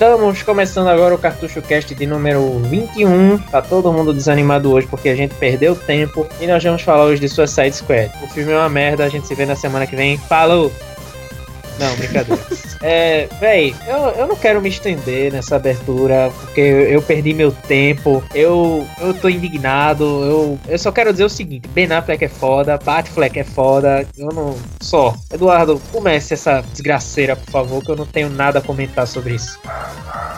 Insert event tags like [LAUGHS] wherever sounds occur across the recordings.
estamos começando agora o Cartucho Cast de número 21. Tá todo mundo desanimado hoje porque a gente perdeu tempo e nós vamos falar hoje de Suicide Squad. O filme é uma merda, a gente se vê na semana que vem. Falou! Não, brincadeira. [LAUGHS] É, véi, eu, eu não quero me estender nessa abertura, porque eu, eu perdi meu tempo, eu, eu tô indignado, eu, eu só quero dizer o seguinte, Ben Affleck é foda, Batfleck é foda, eu não... Só. Eduardo, comece essa desgraceira, por favor, que eu não tenho nada a comentar sobre isso.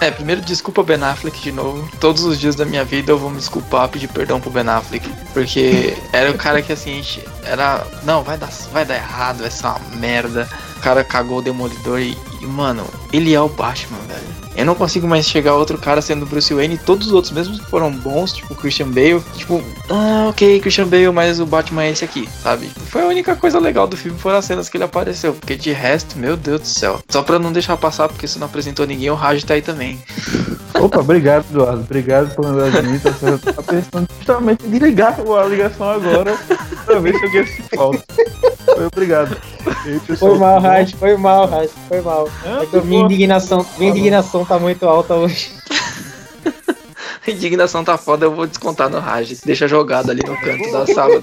É, primeiro desculpa Ben Affleck de novo. Todos os dias da minha vida eu vou me desculpar, pedir perdão pro Ben Affleck. Porque [LAUGHS] era o cara que assim, era. Não, vai dar, vai dar errado, vai ser uma merda. Cara cagou o Demolidor e, e, mano, ele é o Batman, velho. Eu não consigo mais chegar a outro cara sendo Bruce Wayne. Todos os outros, mesmo que foram bons, tipo Christian Bale, tipo, ah, ok, Christian Bale, mas o Batman é esse aqui, sabe? Foi a única coisa legal do filme, foram as cenas que ele apareceu. Porque de resto, meu Deus do céu. Só pra não deixar passar, porque se não apresentou ninguém, o Raj tá aí também. [LAUGHS] Opa, obrigado, Eduardo. Obrigado por lembrar de mim. Tá pensando justamente de ligar a ligação agora pra ver se alguém se falta. Obrigado. Foi mal, Raj, foi mal, Raj, foi mal. Ah, é que minha indignação, minha indignação tá muito alta hoje. A [LAUGHS] indignação tá foda, eu vou descontar no Raj. Deixa jogado ali no canto da sala.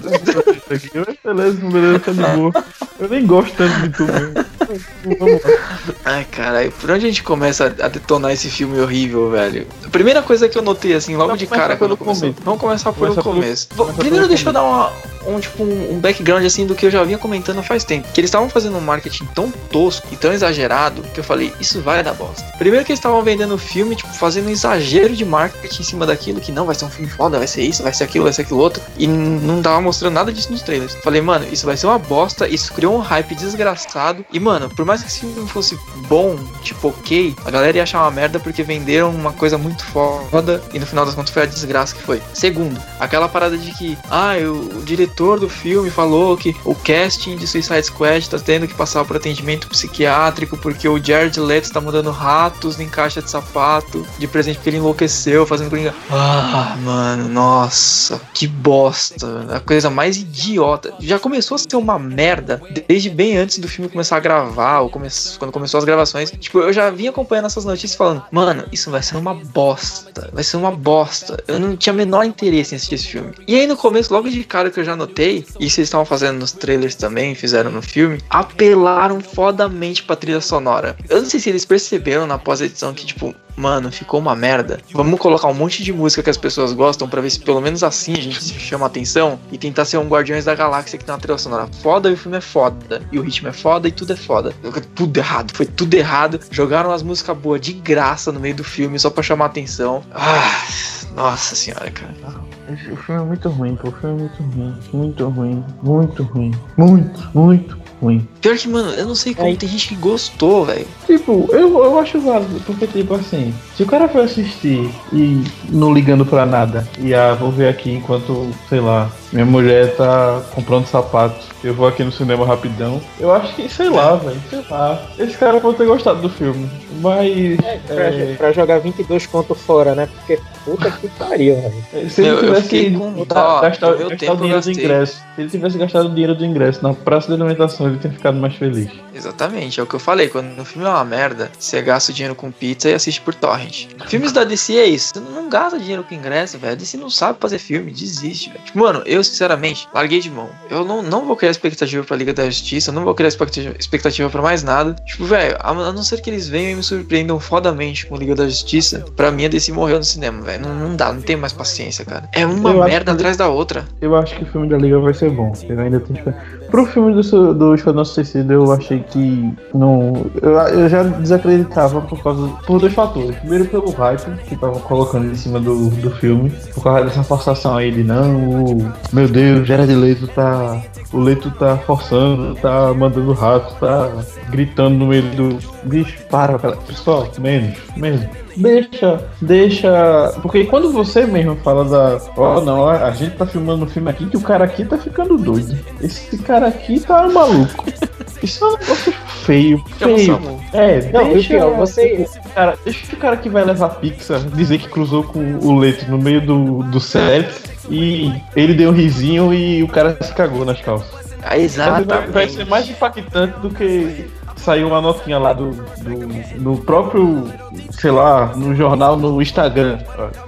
beleza, beleza, tá de boa. Eu nem gosto tanto de tu mesmo. Ai, caralho, por onde a gente começa a detonar esse filme horrível, velho? A primeira coisa que eu notei, assim, logo de cara. Pelo começo. Vamos começar pelo começa começo. Pelo... Primeiro, deixa eu dar uma, um, tipo, um background assim do que eu já vinha comentando faz tempo. Que eles estavam fazendo um marketing tão tosco e tão exagerado que eu falei, isso vai dar bosta. Primeiro que eles estavam vendendo o filme, tipo, fazendo um exagero de marketing cima daquilo, que não, vai ser um filme foda, vai ser isso, vai ser aquilo, vai ser aquilo outro. E não tava mostrando nada disso nos trailers. Falei, mano, isso vai ser uma bosta, isso criou um hype desgraçado. E, mano, por mais que esse filme fosse bom, tipo, ok, a galera ia achar uma merda porque venderam uma coisa muito foda e no final das contas foi a desgraça que foi. Segundo, aquela parada de que, ah, o, diretor do filme falou que o casting de Suicide Squad tá tendo que passar por atendimento psiquiátrico porque o Jared Leto tá mudando ratos em caixa de sapato de presente porque ele enlouqueceu fazendo coringa. Ah, mano, nossa, que bosta. A coisa mais idiota. Já começou a ser uma merda desde bem antes do filme começar a gravar, ou come quando começou as gravações. Tipo, eu já vinha acompanhando essas notícias falando, mano, isso vai ser uma bosta. Vai ser uma bosta. Eu não tinha menor interesse em assistir esse filme. E aí no começo, logo de cara que eu já notei, e vocês estavam fazendo nos trailers também, fizeram no filme, apelaram fodamente pra trilha sonora. Eu não sei se eles perceberam na pós-edição que, tipo, mano, ficou uma merda. Vamos colocar um monte de música que as pessoas gostam para ver se pelo menos assim a gente chama atenção e tentar ser um Guardiões da Galáxia que tem uma trilha sonora foda e o filme é foda. E o ritmo é foda e tudo é foda. Tudo errado, foi tudo errado. Jogaram as músicas boas de graça no meio do filme só pra chamar atenção. Ah, nossa senhora, cara. O filme é muito ruim, pô. O filme é muito ruim. Muito ruim. Muito ruim. Muito, muito ruim. Pior que, mano, eu não sei como Aí. tem gente que gostou, velho. Tipo, eu, eu acho válido, porque, tipo assim, se o cara for assistir e não ligando pra nada, e ah, vou ver aqui enquanto, sei lá, minha mulher tá comprando sapatos, eu vou aqui no cinema rapidão, eu acho que, sei lá, velho, sei lá. Esse cara pode ter gostado do filme, mas. É, pra, é... pra jogar 22 conto fora, né? Porque puta que pariu, velho. Se ele eu, tivesse eu com... gastar, gastar, gastar o dinheiro do ingresso, se ele tivesse gastado o dinheiro do ingresso na praça de alimentação, ele teria ficado mais feliz. Exatamente, é o que eu falei. Quando o filme é uma merda, você gasta o dinheiro com pizza e assiste por torrent. Filmes da DC é isso. Você não gasta dinheiro com ingresso, velho. A DC não sabe fazer filme, desiste, velho. Tipo, mano, eu sinceramente larguei de mão. Eu não, não vou criar expectativa pra Liga da Justiça, não vou criar expectativa, expectativa pra mais nada. Tipo, velho, a, a, não ser que eles venham e me surpreendam fodamente com Liga da Justiça, pra mim a DC morreu no cinema, velho. Não, não dá, não tem mais paciência, cara. É uma eu merda atrás da outra. Eu acho que o filme da Liga vai ser bom. Eu ainda tenho Pro filme do, do Esquadrão Suicida, eu achei que não. Eu, eu, já desacreditava por causa. por dois fatores. Primeiro, pelo hype que estavam colocando em cima do, do filme. Por causa dessa forçação aí de não. O, meu Deus, Jared Leto tá. O Leto tá forçando, tá mandando rato, tá gritando no meio do. Bicho, para, pessoal, menos, menos. Deixa, deixa. Porque quando você mesmo fala da. Ó, oh, não, a gente tá filmando um filme aqui que o cara aqui tá ficando doido. Esse cara aqui tá maluco. Isso é um negócio feio, feio. É, não, deixa, pior, você... cara, deixa o cara que vai levar pizza dizer que cruzou com o Leto no meio do, do set e ele deu um risinho e o cara se cagou nas calças. Ah, exatamente. Vai, vai ser mais impactante do que saiu uma notinha lá do, do, do próprio, sei lá, no jornal, no Instagram.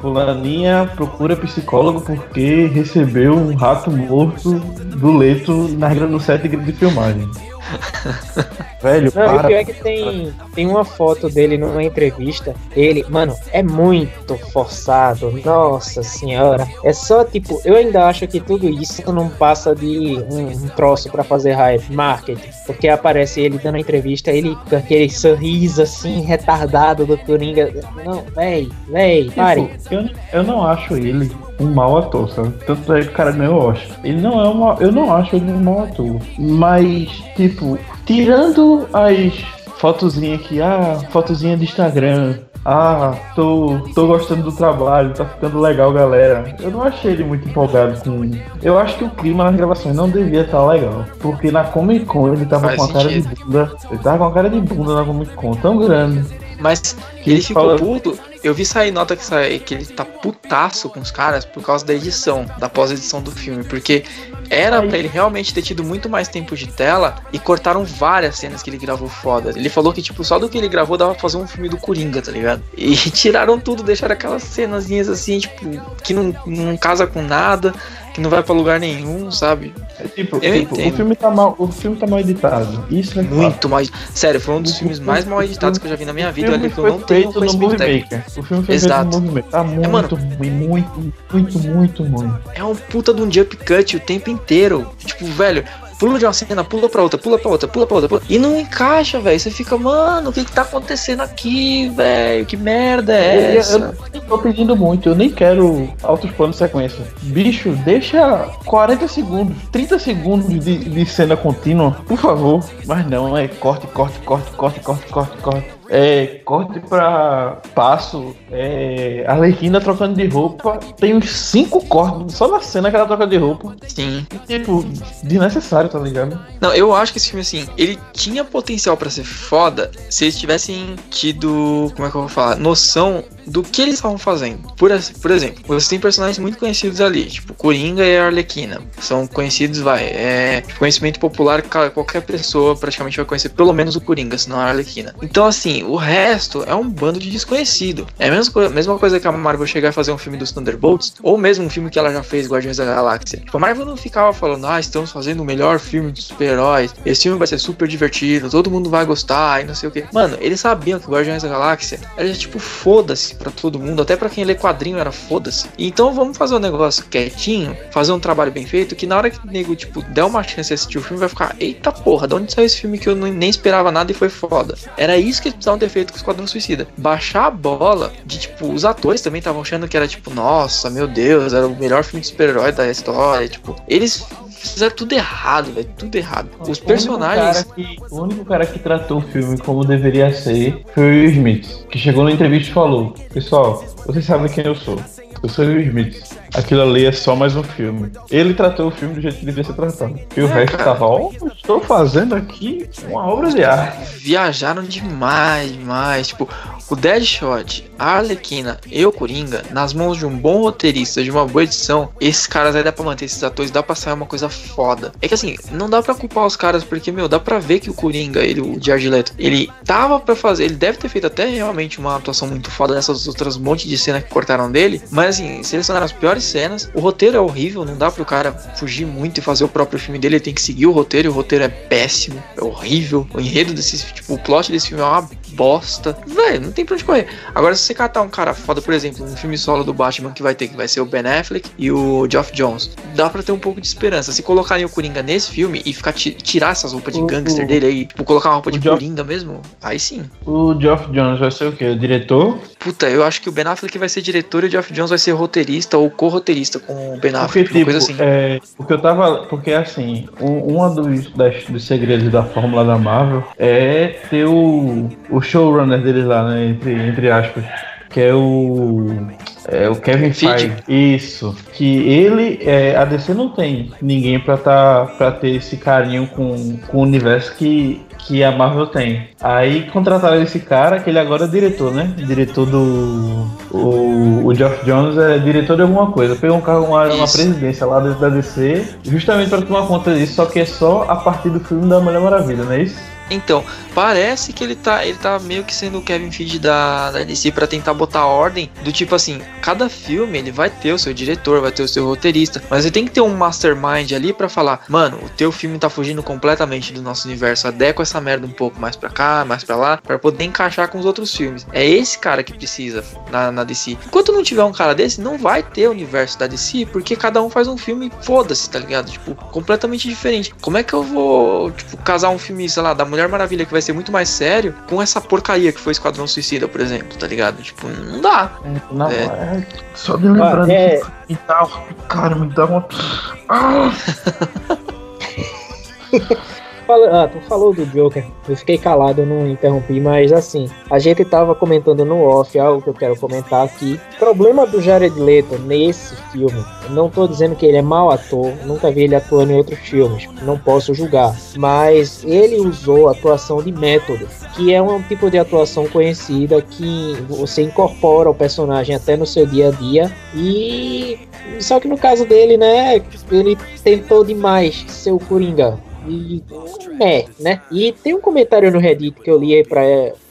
Fulaninha procura psicólogo porque recebeu um rato morto do leito na, no set de filmagem. [LAUGHS] Velho, Não, para. o pior é que tem, tem uma foto dele numa entrevista. Ele, mano, é muito forçado. Nossa senhora. É só tipo, eu ainda acho que tudo isso não passa de um, um troço para fazer hype, marketing. Porque aparece ele dando a entrevista, ele com aquele sorriso assim, retardado do Coringa. Não, véi, véi, tipo, pare. Eu, eu não acho ele um mau ator, sabe? Tanto é que o cara ganhou Oscar. Ele não é uma. Eu não acho ele um mau ator. Mas, tipo, tirando as fotozinhas aqui, ah, fotozinha de Instagram. Ah, tô, tô gostando do trabalho, tá ficando legal, galera. Eu não achei ele muito empolgado com. Eu acho que o clima nas gravações não devia estar tá legal. Porque na Comic Con ele tava Faz com a cara de bunda. Ele tava com a cara de bunda na Comic Con, tão grande. Mas ele, ele ficou fala... puto eu vi sair nota que, sai, que ele tá putaço com os caras por causa da edição, da pós-edição do filme, porque era para ele realmente ter tido muito mais tempo de tela e cortaram várias cenas que ele gravou foda. Ele falou que, tipo, só do que ele gravou dava pra fazer um filme do Coringa, tá ligado? E [LAUGHS] tiraram tudo, deixaram aquelas cenazinhas assim, tipo, que não, não casa com nada que não vai para lugar nenhum, sabe? É tipo, tipo o filme tá mal, o filme tá mal editado. Isso é muito mal. Sério, foi um dos o filmes filme, mais mal editados que eu já vi na minha vida, olha que eu não tenho conhecimento técnico. O filme foi Exato. feito no movimento. Tá muito, é, mano, ruim, muito, muito, muito ruim. É um puta de um jump cut o tempo inteiro. Tipo, velho, pula de uma cena, pula pra outra, pula pra outra, pula pra outra. Pula... E não encaixa, velho. Você fica, mano, o que que tá acontecendo aqui, velho? Que merda é essa? Eu, eu, tô pedindo muito, eu nem quero altos planos sequência. Bicho, deixa 40 segundos, 30 segundos de, de cena contínua, por favor. Mas não, é corte, corte, corte, corte, corte, corte, corte é, corte pra passo, é, Arlequina trocando de roupa. Tem uns cinco cortes só na cena que ela troca de roupa. Sim. Tipo, desnecessário, tá ligado? Não, eu acho que esse filme, assim, ele tinha potencial para ser foda se eles tivessem tido, como é que eu vou falar, noção do que eles estavam fazendo. Por, por exemplo, você tem personagens muito conhecidos ali, tipo Coringa e Arlequina. São conhecidos, vai, é conhecimento popular, qualquer pessoa praticamente vai conhecer pelo menos o Coringa, senão a Arlequina. Então, assim, o resto é um bando de desconhecido. É a mesma, mesma coisa que a Marvel chegar a fazer um filme dos Thunderbolts, ou mesmo um filme que ela já fez, Guardiões da Galáxia. Tipo, a Marvel não ficava falando, ah, estamos fazendo o melhor filme de super-heróis, esse filme vai ser super divertido, todo mundo vai gostar e não sei o que. Mano, eles sabiam que Guardiões da Galáxia era tipo, foda-se foda-se para todo mundo, até para quem lê quadrinho era foda-se. Então vamos fazer um negócio quietinho, fazer um trabalho bem feito, que na hora que o nego, tipo, der uma chance de assistir o filme, vai ficar, eita porra, de onde saiu esse filme que eu nem esperava nada e foi foda? Era isso que eles precisavam ter feito com o Esquadrão Suicida. Baixar a bola de, tipo, os atores também estavam achando que era, tipo, nossa, meu Deus, era o melhor filme de super-herói da história, tipo, eles fizeram tudo errado, velho. Tudo errado. Os o personagens. Que, o único cara que tratou o filme como deveria ser foi o Will Smith, que chegou na entrevista e falou: Pessoal, vocês sabem quem eu sou. Eu sou o Will Smith. Aquilo ali é só mais um filme. Ele tratou o filme do jeito que devia ser tratado. E o é, resto cara. tava, ó, oh, estou fazendo aqui uma obra de arte. Viajaram demais, demais. Tipo, o Deadshot, a Arlequina e o Coringa, nas mãos de um bom roteirista, de uma boa edição, esses caras aí dá pra manter esses atores, dá pra sair uma coisa foda. É que assim, não dá pra culpar os caras, porque, meu, dá pra ver que o Coringa, ele, o Jared Leto, ele tava pra fazer, ele deve ter feito até realmente uma atuação muito foda nessas outras montes de cena que cortaram dele, mas assim, selecionaram as piores cenas, o roteiro é horrível, não dá pro cara fugir muito e fazer o próprio filme dele, ele tem que seguir o roteiro, e o roteiro é péssimo, é horrível, o enredo desse, tipo, o plot desse filme é uma bosta. Velho, não tem pra onde correr. Agora, se você catar um cara foda, por exemplo, um filme solo do Batman que vai ter, que vai ser o Ben Affleck e o Geoff Jones, dá pra ter um pouco de esperança. Se colocarem o Coringa nesse filme e ficar tirar essas roupas de o, gangster o, dele aí, tipo, colocar uma roupa de Geoff, Coringa mesmo, aí sim. O Geoff Jones vai ser o quê? O diretor? Puta, eu acho que o Ben Affleck vai ser diretor e o Geoff Jones vai ser roteirista ou co-roteirista com o Ben Affleck, porque, tipo, coisa assim. É, porque eu tava. Porque assim, um, um dos, das, dos segredos da fórmula da Marvel é ter o, o showrunner deles lá, né? Entre, entre aspas. Que é o. É o Kevin Feige. Isso. Que ele. É, a DC não tem ninguém pra, tá, pra ter esse carinho com, com o universo que, que a Marvel tem. Aí contrataram esse cara, que ele agora é diretor, né? Diretor do. O, o Geoff Jones é diretor de alguma coisa. Pegou um carro, uma, uma presidência lá da DC, justamente para tomar conta disso, só que é só a partir do filme da Mulher Maravilha, não é isso? Então, parece que ele tá, ele tá meio que sendo o Kevin Feige da, da DC para tentar botar ordem do tipo assim, cada filme ele vai ter o seu diretor, vai ter o seu roteirista, mas ele tem que ter um mastermind ali para falar, mano, o teu filme tá fugindo completamente do nosso universo, adequa essa merda um pouco mais para cá, mais para lá, para poder encaixar com os outros filmes. É esse cara que precisa na, na DC. Enquanto não tiver um cara desse, não vai ter o universo da DC, porque cada um faz um filme, foda-se, tá ligado? Tipo, completamente diferente. Como é que eu vou, tipo, casar um filme, sei lá, da Mulher Maravilha, que vai ser muito mais sério, com essa porcaria que foi Esquadrão Suicida, por exemplo, tá ligado? Tipo, não dá. Não, é. é... Só de lembrar ah, é... me dá, cara, me dá uma. Ah! [LAUGHS] ah, tu falou do Joker, eu fiquei calado, não interrompi, mas assim, a gente tava comentando no off algo que eu quero comentar aqui. O problema do Jared Leto nesse filme, não tô dizendo que ele é mau ator, nunca vi ele atuando em outros filmes, não posso julgar, mas ele usou atuação de método, que é um tipo de atuação conhecida que você incorpora o personagem até no seu dia a dia e só que no caso dele, né, ele tentou demais ser o Coringa e é, né? E tem um comentário no Reddit que eu li aí pra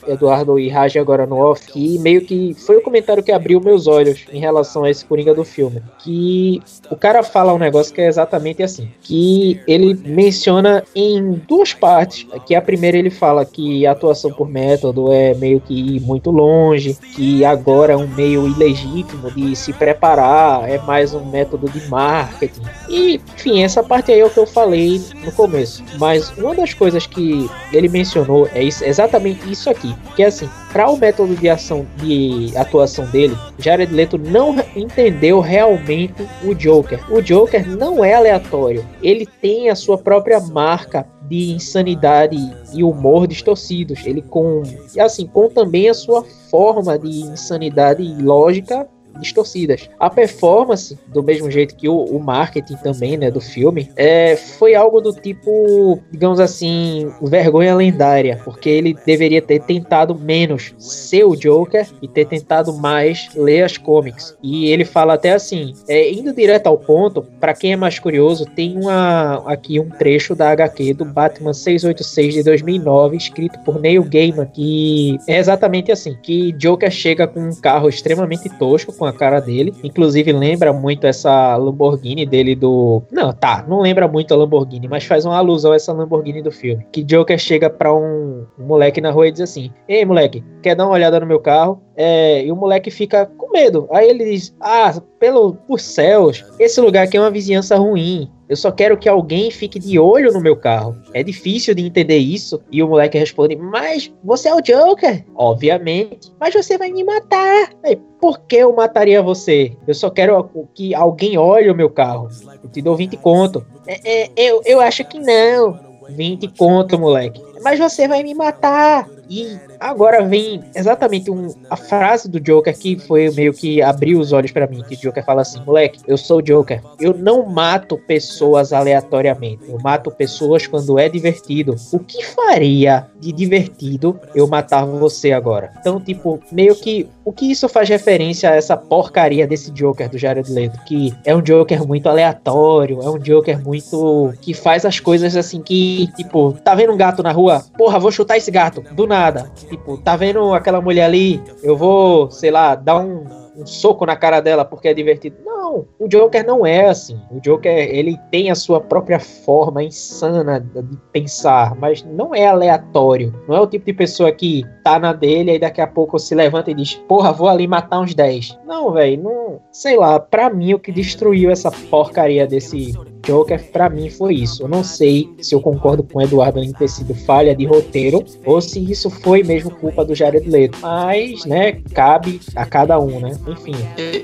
Eduardo e Raj agora no off, que meio que foi o comentário que abriu meus olhos em relação a esse Coringa do filme. Que o cara fala um negócio que é exatamente assim: que ele menciona em duas partes. Que a primeira ele fala que a atuação por método é meio que ir muito longe, que agora é um meio ilegítimo de se preparar, é mais um método de marketing. E, enfim, essa parte aí é o que eu falei no começo. Mas uma das coisas que ele mencionou é exatamente isso aqui que é assim, para o método de ação de atuação dele, Jared Leto não entendeu realmente o Joker. O Joker não é aleatório. Ele tem a sua própria marca de insanidade e humor distorcidos. Ele com assim, com também a sua forma de insanidade lógica distorcidas. A performance, do mesmo jeito que o, o marketing também, né, do filme, é, foi algo do tipo, digamos assim, vergonha lendária, porque ele deveria ter tentado menos ser o Joker e ter tentado mais ler as comics. E ele fala até assim, é, indo direto ao ponto, para quem é mais curioso, tem uma aqui um trecho da HQ do Batman 686 de 2009, escrito por Neil Gaiman, que é exatamente assim, que Joker chega com um carro extremamente tosco com a cara dele. Inclusive lembra muito essa Lamborghini dele do. Não, tá, não lembra muito a Lamborghini, mas faz uma alusão a essa Lamborghini do filme. Que Joker chega pra um, um moleque na rua e diz assim: Ei, moleque, quer dar uma olhada no meu carro? É, e o moleque fica com medo. Aí ele diz: Ah, pelo, por céus, esse lugar aqui é uma vizinhança ruim. Eu só quero que alguém fique de olho no meu carro. É difícil de entender isso. E o moleque responde: Mas você é o Joker? Obviamente. Mas você vai me matar. Aí, por que eu mataria você? Eu só quero que alguém olhe o meu carro. Eu te dou 20 conto. É, é, eu, eu acho que não. 20 conto, moleque. Mas você vai me matar. E agora vem exatamente um, a frase do Joker que foi meio que abriu os olhos para mim. Que o Joker fala assim: moleque, eu sou o Joker. Eu não mato pessoas aleatoriamente. Eu mato pessoas quando é divertido. O que faria de divertido eu matar você agora? Então, tipo, meio que o que isso faz referência a essa porcaria desse Joker do Jared Leto? Que é um Joker muito aleatório, é um Joker muito. que faz as coisas assim que, tipo, tá vendo um gato na rua? Porra, vou chutar esse gato. Do nada. Tipo, tá vendo aquela mulher ali? Eu vou, sei lá, dar um, um soco na cara dela porque é divertido. Não, o Joker não é assim. O Joker, ele tem a sua própria forma insana de pensar, mas não é aleatório. Não é o tipo de pessoa que tá na dele e daqui a pouco se levanta e diz: Porra, vou ali matar uns 10. Não, velho, não. Sei lá, pra mim o que destruiu essa porcaria desse Joker, para mim, foi isso. Eu não sei se eu concordo com o Eduardo em ter sido falha de roteiro ou se isso foi mesmo culpa do Jared Leto. Mas, né, cabe a cada um, né? Enfim.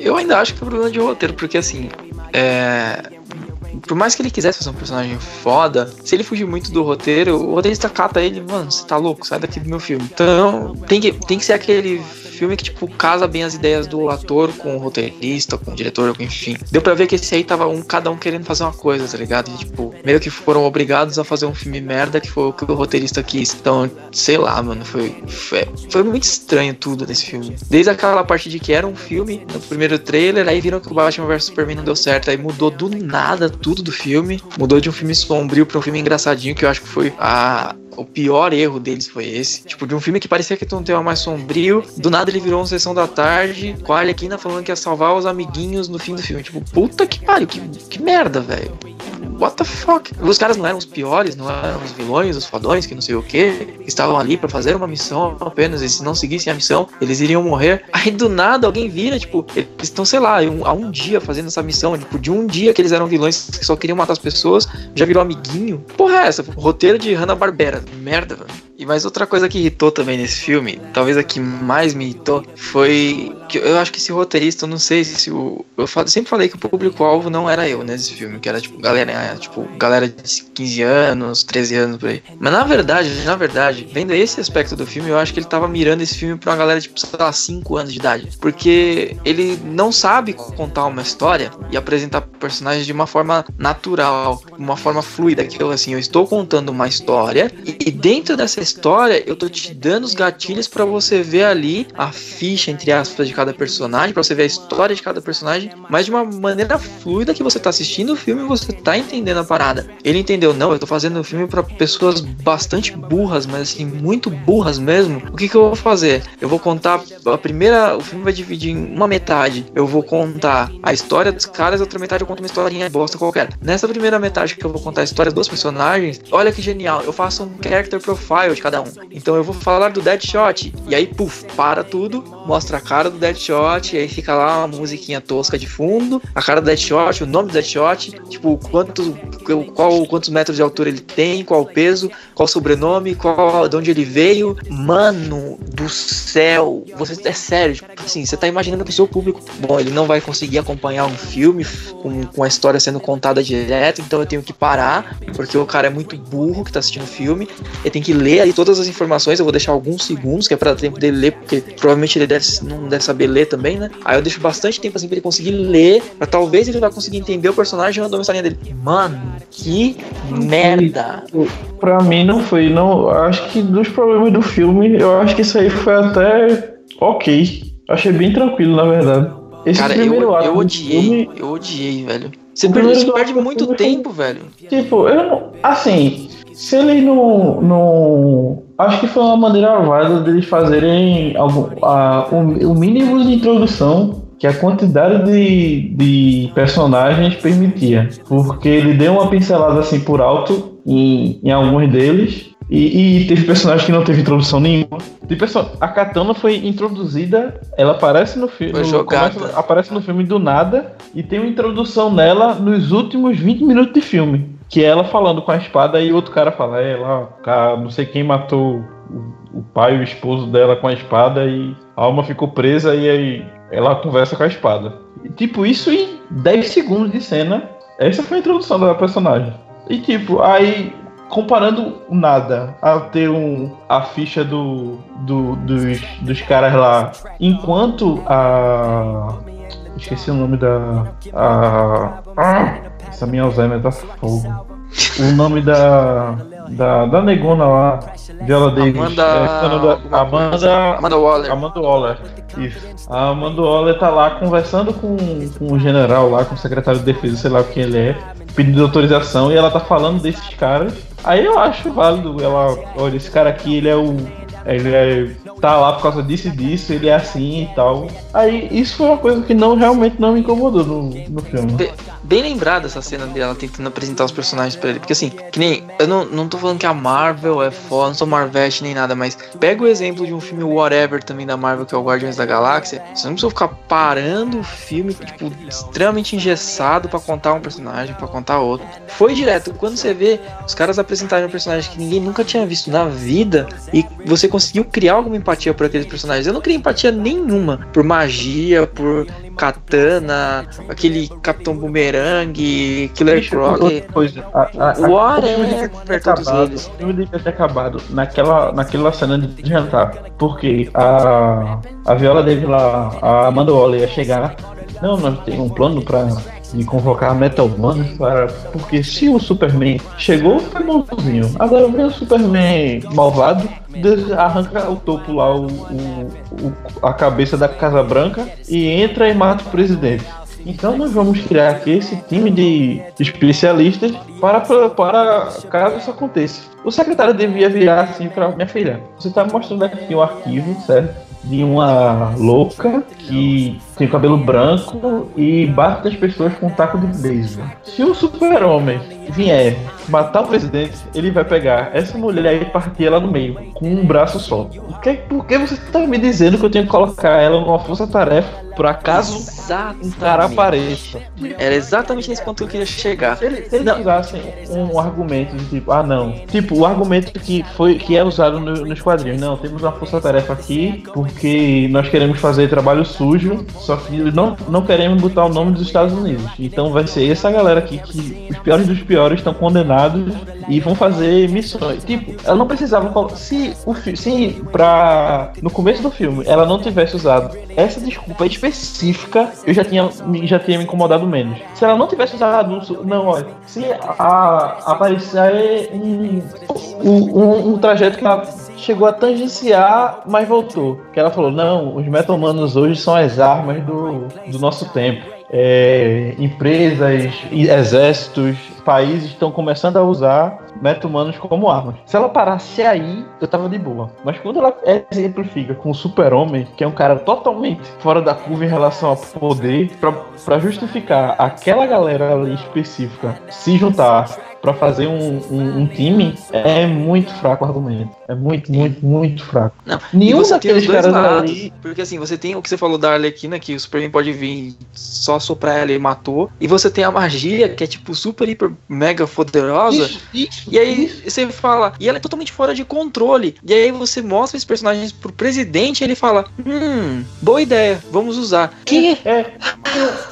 Eu ainda acho que é problema de roteiro, porque assim. É por mais que ele quisesse fazer um personagem foda, se ele fugir muito do roteiro, o roteirista cata ele, mano, você tá louco, sai daqui do meu filme. Então, tem que, tem que ser aquele filme que, tipo, casa bem as ideias do ator com o roteirista, com o diretor, enfim. Deu pra ver que esse aí tava um, cada um querendo fazer uma coisa, tá ligado? E, tipo, meio que foram obrigados a fazer um filme merda que foi o que o roteirista quis. Então, sei lá, mano, foi, foi, foi muito estranho tudo nesse filme. Desde aquela parte de que era um filme, no primeiro trailer, aí viram que o Batman vs Superman não deu certo, aí mudou do nada tudo do filme, mudou de um filme sombrio pra um filme engraçadinho, que eu acho que foi a O pior erro deles foi esse. Tipo, de um filme que parecia que tinha um tema mais sombrio, do nada ele virou uma sessão da tarde, com a Arlequina falando que ia salvar os amiguinhos no fim do filme. Tipo, puta que pariu, que, que merda, velho what the fuck? Os caras não eram os piores, não eram os vilões, os fodões, que não sei o que, estavam ali para fazer uma missão apenas, e se não seguissem a missão, eles iriam morrer. Aí do nada alguém vira, tipo, eles estão, sei lá, há um dia fazendo essa missão, tipo, de um dia que eles eram vilões que só queriam matar as pessoas, já virou amiguinho. Porra é essa? Roteiro de Hanna-Barbera. Merda, velho. E mais outra coisa que irritou também nesse filme, talvez a que mais me irritou, foi que eu acho que esse roteirista, eu não sei se o. Eu sempre falei que o público-alvo não era eu nesse filme, que era tipo galera, tipo, galera de 15 anos, 13 anos por aí. Mas na verdade, na verdade, vendo esse aspecto do filme, eu acho que ele tava mirando esse filme pra uma galera, tipo, sei lá, 5 anos de idade. Porque ele não sabe contar uma história e apresentar personagens de uma forma natural, uma forma fluida. Que eu, assim, eu estou contando uma história e dentro dessa história, eu tô te dando os gatilhos para você ver ali a ficha, entre aspas, de cada personagem, para você ver a história de cada personagem, mas de uma maneira fluida que você tá assistindo o filme e você tá entendendo a parada. Ele entendeu, não, eu tô fazendo o um filme para pessoas bastante burras, mas assim, muito burras mesmo. O que que eu vou fazer? Eu vou contar a primeira, o filme vai dividir em uma metade. Eu vou contar a história dos caras, a outra metade eu conto uma historinha bosta qualquer. Nessa primeira metade que eu vou contar a história dos personagens, olha que genial, eu faço um character profile de cada um. Então eu vou falar do Deadshot. E aí, puf, para tudo, mostra a cara do Deadshot, e aí fica lá uma musiquinha tosca de fundo, a cara do Deadshot, o nome do Deadshot, tipo, quanto, qual, quantos metros de altura ele tem, qual o peso, qual o sobrenome, qual, de onde ele veio. Mano do céu, você é sério, tipo assim, você tá imaginando que o seu público, bom, ele não vai conseguir acompanhar um filme com, com a história sendo contada direto, então eu tenho que parar, porque o cara é muito burro que tá assistindo o filme, ele tem que ler aí todas as informações, eu vou deixar alguns segundos, que é para tempo dele ler, porque provavelmente ele deve, não deve saber ler também, né? Aí eu deixo bastante tempo assim pra ele conseguir ler, pra talvez ele vai conseguir entender o personagem e uma historinha dele. Mano, que merda! Pra mim não foi, não. Acho que dos problemas do filme, eu acho que isso aí foi até ok. Achei bem tranquilo, na verdade. Esse Cara, eu, eu odiei, filme, eu odiei, velho. Você perde, perde muito tempo, foi, velho. Tipo, eu não. Assim, se eles não, não. Acho que foi uma maneira válida deles fazerem algum, a, o, o mínimo de introdução que a quantidade de, de personagens permitia. Porque ele deu uma pincelada assim por alto em, em alguns deles. E, e, teve personagens que não teve introdução nenhuma. a Katana foi introduzida, ela aparece no filme. Aparece no filme do nada e tem uma introdução nela nos últimos 20 minutos de filme. Que ela falando com a espada e outro cara fala, é lá, não sei quem matou o, o pai e o esposo dela com a espada e a alma ficou presa e aí ela conversa com a espada. E, tipo, isso em 10 segundos de cena. Essa foi a introdução da personagem. E tipo, aí comparando nada a ter um, a ficha do, do dos, dos caras lá, enquanto a. Esqueci o nome da. A, ah, essa minha Alzheimer tá fogo. [LAUGHS] O nome da. Da, da negona lá, Viola Davis. Amanda, é, Amanda, Amanda Waller. Amanda Waller. Isso. A Amanda Waller tá lá conversando com, com o general lá, com o secretário de defesa, sei lá quem ele é, pedindo autorização, e ela tá falando desses caras. Aí eu acho válido ela, olha, esse cara aqui, ele é o ele é, tá lá por causa disso e disso, ele é assim e tal. Aí isso foi uma coisa que não realmente não me incomodou no, no filme. Bem, lembrada essa cena dela tentando apresentar os personagens pra ele. Porque assim, que nem. Eu não, não tô falando que a Marvel é foda, não sou Marvete nem nada, mas pega o exemplo de um filme Whatever também da Marvel, que é o Guardiões da Galáxia. Você não precisa ficar parando o filme, tipo, extremamente engessado para contar um personagem, para contar outro. Foi direto. Quando você vê os caras apresentarem um personagem que ninguém nunca tinha visto na vida e você conseguiu criar alguma empatia por aqueles personagens. Eu não criei empatia nenhuma por magia, por katana, aquele Capitão Boomerang, Killer Croc. Coisa, a, a, whatever, todos eles. O filme devia ter acabado naquela, naquela cena de jantar. Porque a, a Viola deve lá, a Amanda Waller ia chegar. Não, nós temos um plano pra de convocar Metal Man para. Porque se o Superman chegou, foi bonzinho. Agora vem o Superman malvado, arranca o topo lá, o, o, o, a cabeça da Casa Branca e entra e mata o presidente. Então nós vamos criar aqui esse time de especialistas para, para, para caso isso aconteça. O secretário devia virar assim para minha filha. Você está mostrando aqui o arquivo, certo? de uma louca que tem cabelo branco e bate nas pessoas com um taco de beisebol. Se o super-homem vier matar o presidente, ele vai pegar essa mulher e partir ela no meio, com um braço só. Por que, por que você está me dizendo que eu tenho que colocar ela numa força-tarefa por acaso exatamente. um cara apareça? Era exatamente nesse ponto que eu queria chegar. Se, ele, eles usassem um argumento de tipo, ah não, tipo, o argumento que, foi, que é usado no, nos quadrinhos, não, temos uma força-tarefa aqui porque nós queremos fazer trabalho sujo, só que não, não queremos botar o nome dos Estados Unidos. Então vai ser essa galera aqui que os piores dos piores estão condenados e vão fazer missões. Tipo, ela não precisava. Se, o, se pra. No começo do filme ela não tivesse usado essa desculpa específica, eu já tinha, já tinha me incomodado menos. Se ela não tivesse usado. Não, olha. Se a, aparecer um, um, um trajeto que ela chegou a tangenciar, mas voltou. Que ela falou: não, os metahumanos hoje são as armas do, do nosso tempo é, empresas, exércitos, países estão começando a usar meta-humanos como armas. Se ela parasse aí, eu tava de boa. Mas quando ela exemplifica com o super-homem, que é um cara totalmente fora da curva em relação ao poder, para justificar aquela galera ali específica se juntar para fazer um, um, um, time, é muito fraco o argumento. É muito, muito, muito fraco. Não, Nenhum daqueles caras lados, ali. Porque assim, você tem o que você falou da Arlequina, que o Superman pode vir só soprar ela e matou. E você tem a magia, que é tipo super, hiper, mega poderosa. Isso, isso, e aí você fala, e ela é totalmente fora de controle. E aí você mostra esses personagens pro presidente e ele fala: Hum, boa ideia, vamos usar. Que? É, é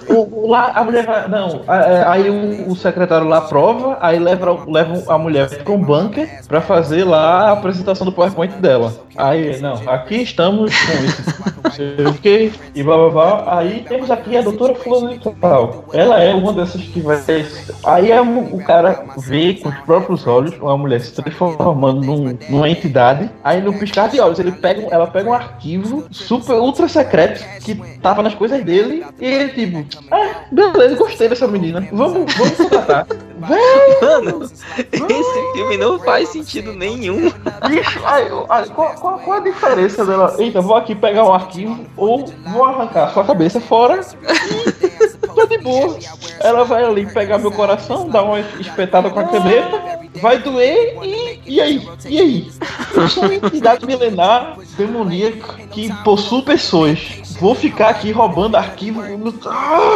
o, o, lá a mulher vai, Não, aí o, o secretário lá aprova, aí leva, leva a mulher para um bunker para fazer lá a apresentação do PowerPoint dela. Aí, não, aqui estamos com isso. que, e blá blá blá. Aí temos aqui a doutora Fulano e tal. Ela é uma dessas que vai. Aí é o cara vê com os próprios olhos uma mulher se transformando num, numa entidade. Aí no piscar de olhos, ele pega, ela pega um arquivo super ultra secreto que tava nas coisas dele. E ele, tipo, ah, beleza, gostei dessa menina. Vamos, vamos contratar. [LAUGHS] Mano, esse filme não faz sentido nenhum. Bicho, aí, aí, qual, qual, qual, a diferença dela? Eita, vou aqui pegar um arquivo ou vou arrancar sua cabeça fora tá de boa. Ela vai ali pegar meu coração, dar uma espetada com a caneta, vai doer e. E aí? E aí? Eu [LAUGHS] sou uma entidade milenar demoníaca que possui pessoas Vou ficar aqui roubando arquivo. Ah,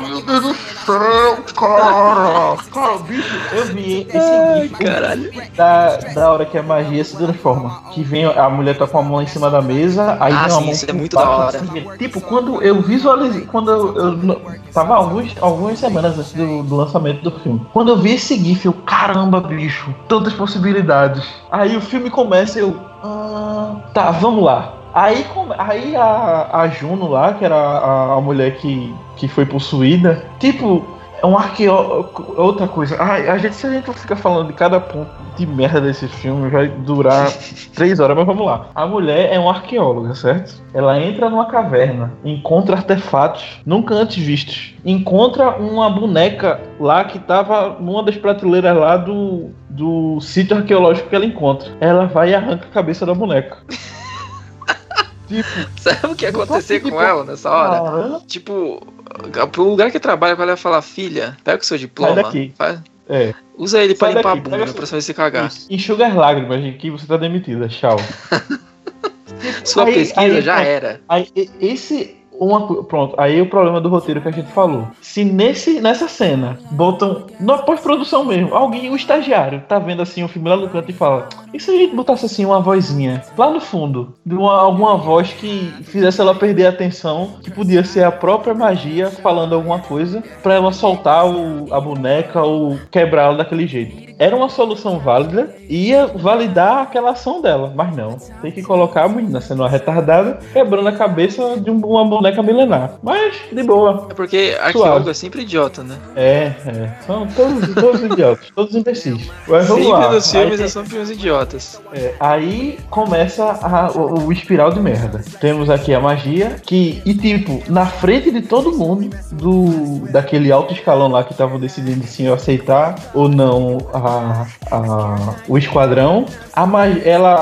meu Deus do céu, cara! Cara, bicho, eu vi esse Ai, caralho. Da, da hora que a magia se transforma. Que vem a mulher tá com a mão em cima da mesa, aí ah, vem uma sim, mão. Isso é muito da hora. Assim, tipo, quando eu visualizei. Quando eu, eu tava alguns, algumas semanas antes do, do lançamento do filme. Quando eu vi esse GIF, eu, caramba, bicho, tantas possibilidades. Aí o filme começa, eu. Ah, tá, vamos lá. Aí, aí a, a Juno lá, que era a, a mulher que, que foi possuída, tipo, é um arqueólogo. Outra coisa. Ai, a gente, se a gente fica falando de cada ponto de merda desse filme, vai durar [LAUGHS] três horas, mas vamos lá. A mulher é um arqueóloga, certo? Ela entra numa caverna, encontra artefatos nunca antes vistos. Encontra uma boneca lá que tava numa das prateleiras lá do, do sítio arqueológico que ela encontra. Ela vai e arranca a cabeça da boneca. [LAUGHS] Tipo, [LAUGHS] sabe o que ia acontecer com ela nessa hora? Tipo, pro lugar que trabalha, ela ia falar: Filha, pega o seu diploma. Daqui. Faz... É. Usa ele pra Sai limpar daqui, a bunda, pra saber se cagar. Enxuga as lágrimas, que você tá demitida. Tchau. [LAUGHS] Sua aí, pesquisa aí, já era. Aí, esse uma, pronto, aí o problema do roteiro que a gente falou. Se nesse, nessa cena botam, na pós-produção mesmo, alguém, o estagiário, tá vendo assim o filme lá no canto e fala: E se a gente botasse assim uma vozinha lá no fundo, de uma, alguma voz que fizesse ela perder a atenção, que podia ser a própria magia falando alguma coisa, para ela soltar o, a boneca ou quebrá-la daquele jeito. Era uma solução válida, ia validar aquela ação dela, mas não. Tem que colocar a menina sendo uma retardada, quebrando a cabeça de uma boneca boneca milenar. Mas, de boa. É porque arqueólogo é sempre idiota, né? É, é. São todos, todos idiotas, todos imbecis. Mas vamos sempre lá. nos filmes aí, são os idiotas. É, aí começa a, o, o, espiral de merda. Temos aqui a magia, que, e tipo, na frente de todo mundo, do daquele alto escalão lá que estavam decidindo se aceitar ou não a, a, o esquadrão, a, ela,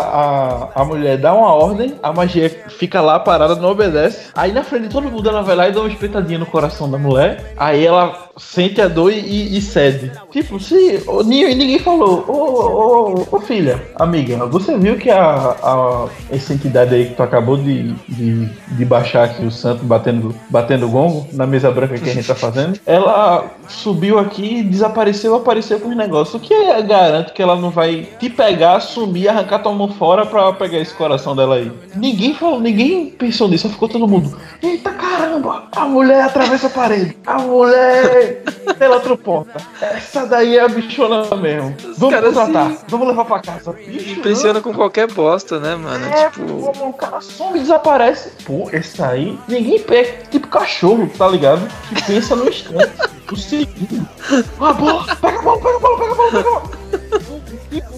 a, a mulher dá uma ordem, a magia fica lá parada, não obedece. Aí na frente de todo mundo ela vai lá e dá uma espetadinha no coração da mulher. Aí ela sente a dor e, e cede. Tipo, se ninguém falou, ô, filha, amiga, você viu que a, a, essa entidade aí que tu acabou de, de, de baixar aqui o santo batendo, batendo gongo na mesa branca que a gente tá fazendo, ela subiu aqui, desapareceu, apareceu com os negócios. O que é, garante que ela não vai te pegar, sumir, arrancar tua mão fora pra pegar esse coração dela aí? Ninguém falou, ninguém pensou nisso, só ficou todo mundo. Eita caramba, a mulher atravessa a parede, a mulher pela outra porta. Essa daí é a bichona mesmo. Os vamos contratar, assim, vamos levar pra casa. Bicho, Impressiona com qualquer bosta, né, mano? É, tipo... Pô, o cara some e desaparece. Pô, esse aí, ninguém pega, tipo cachorro, tá ligado? Que pensa no instante. [LAUGHS] O segundo. Ah, bola, pega a bola, pega a bola, pega a bola, pega a bola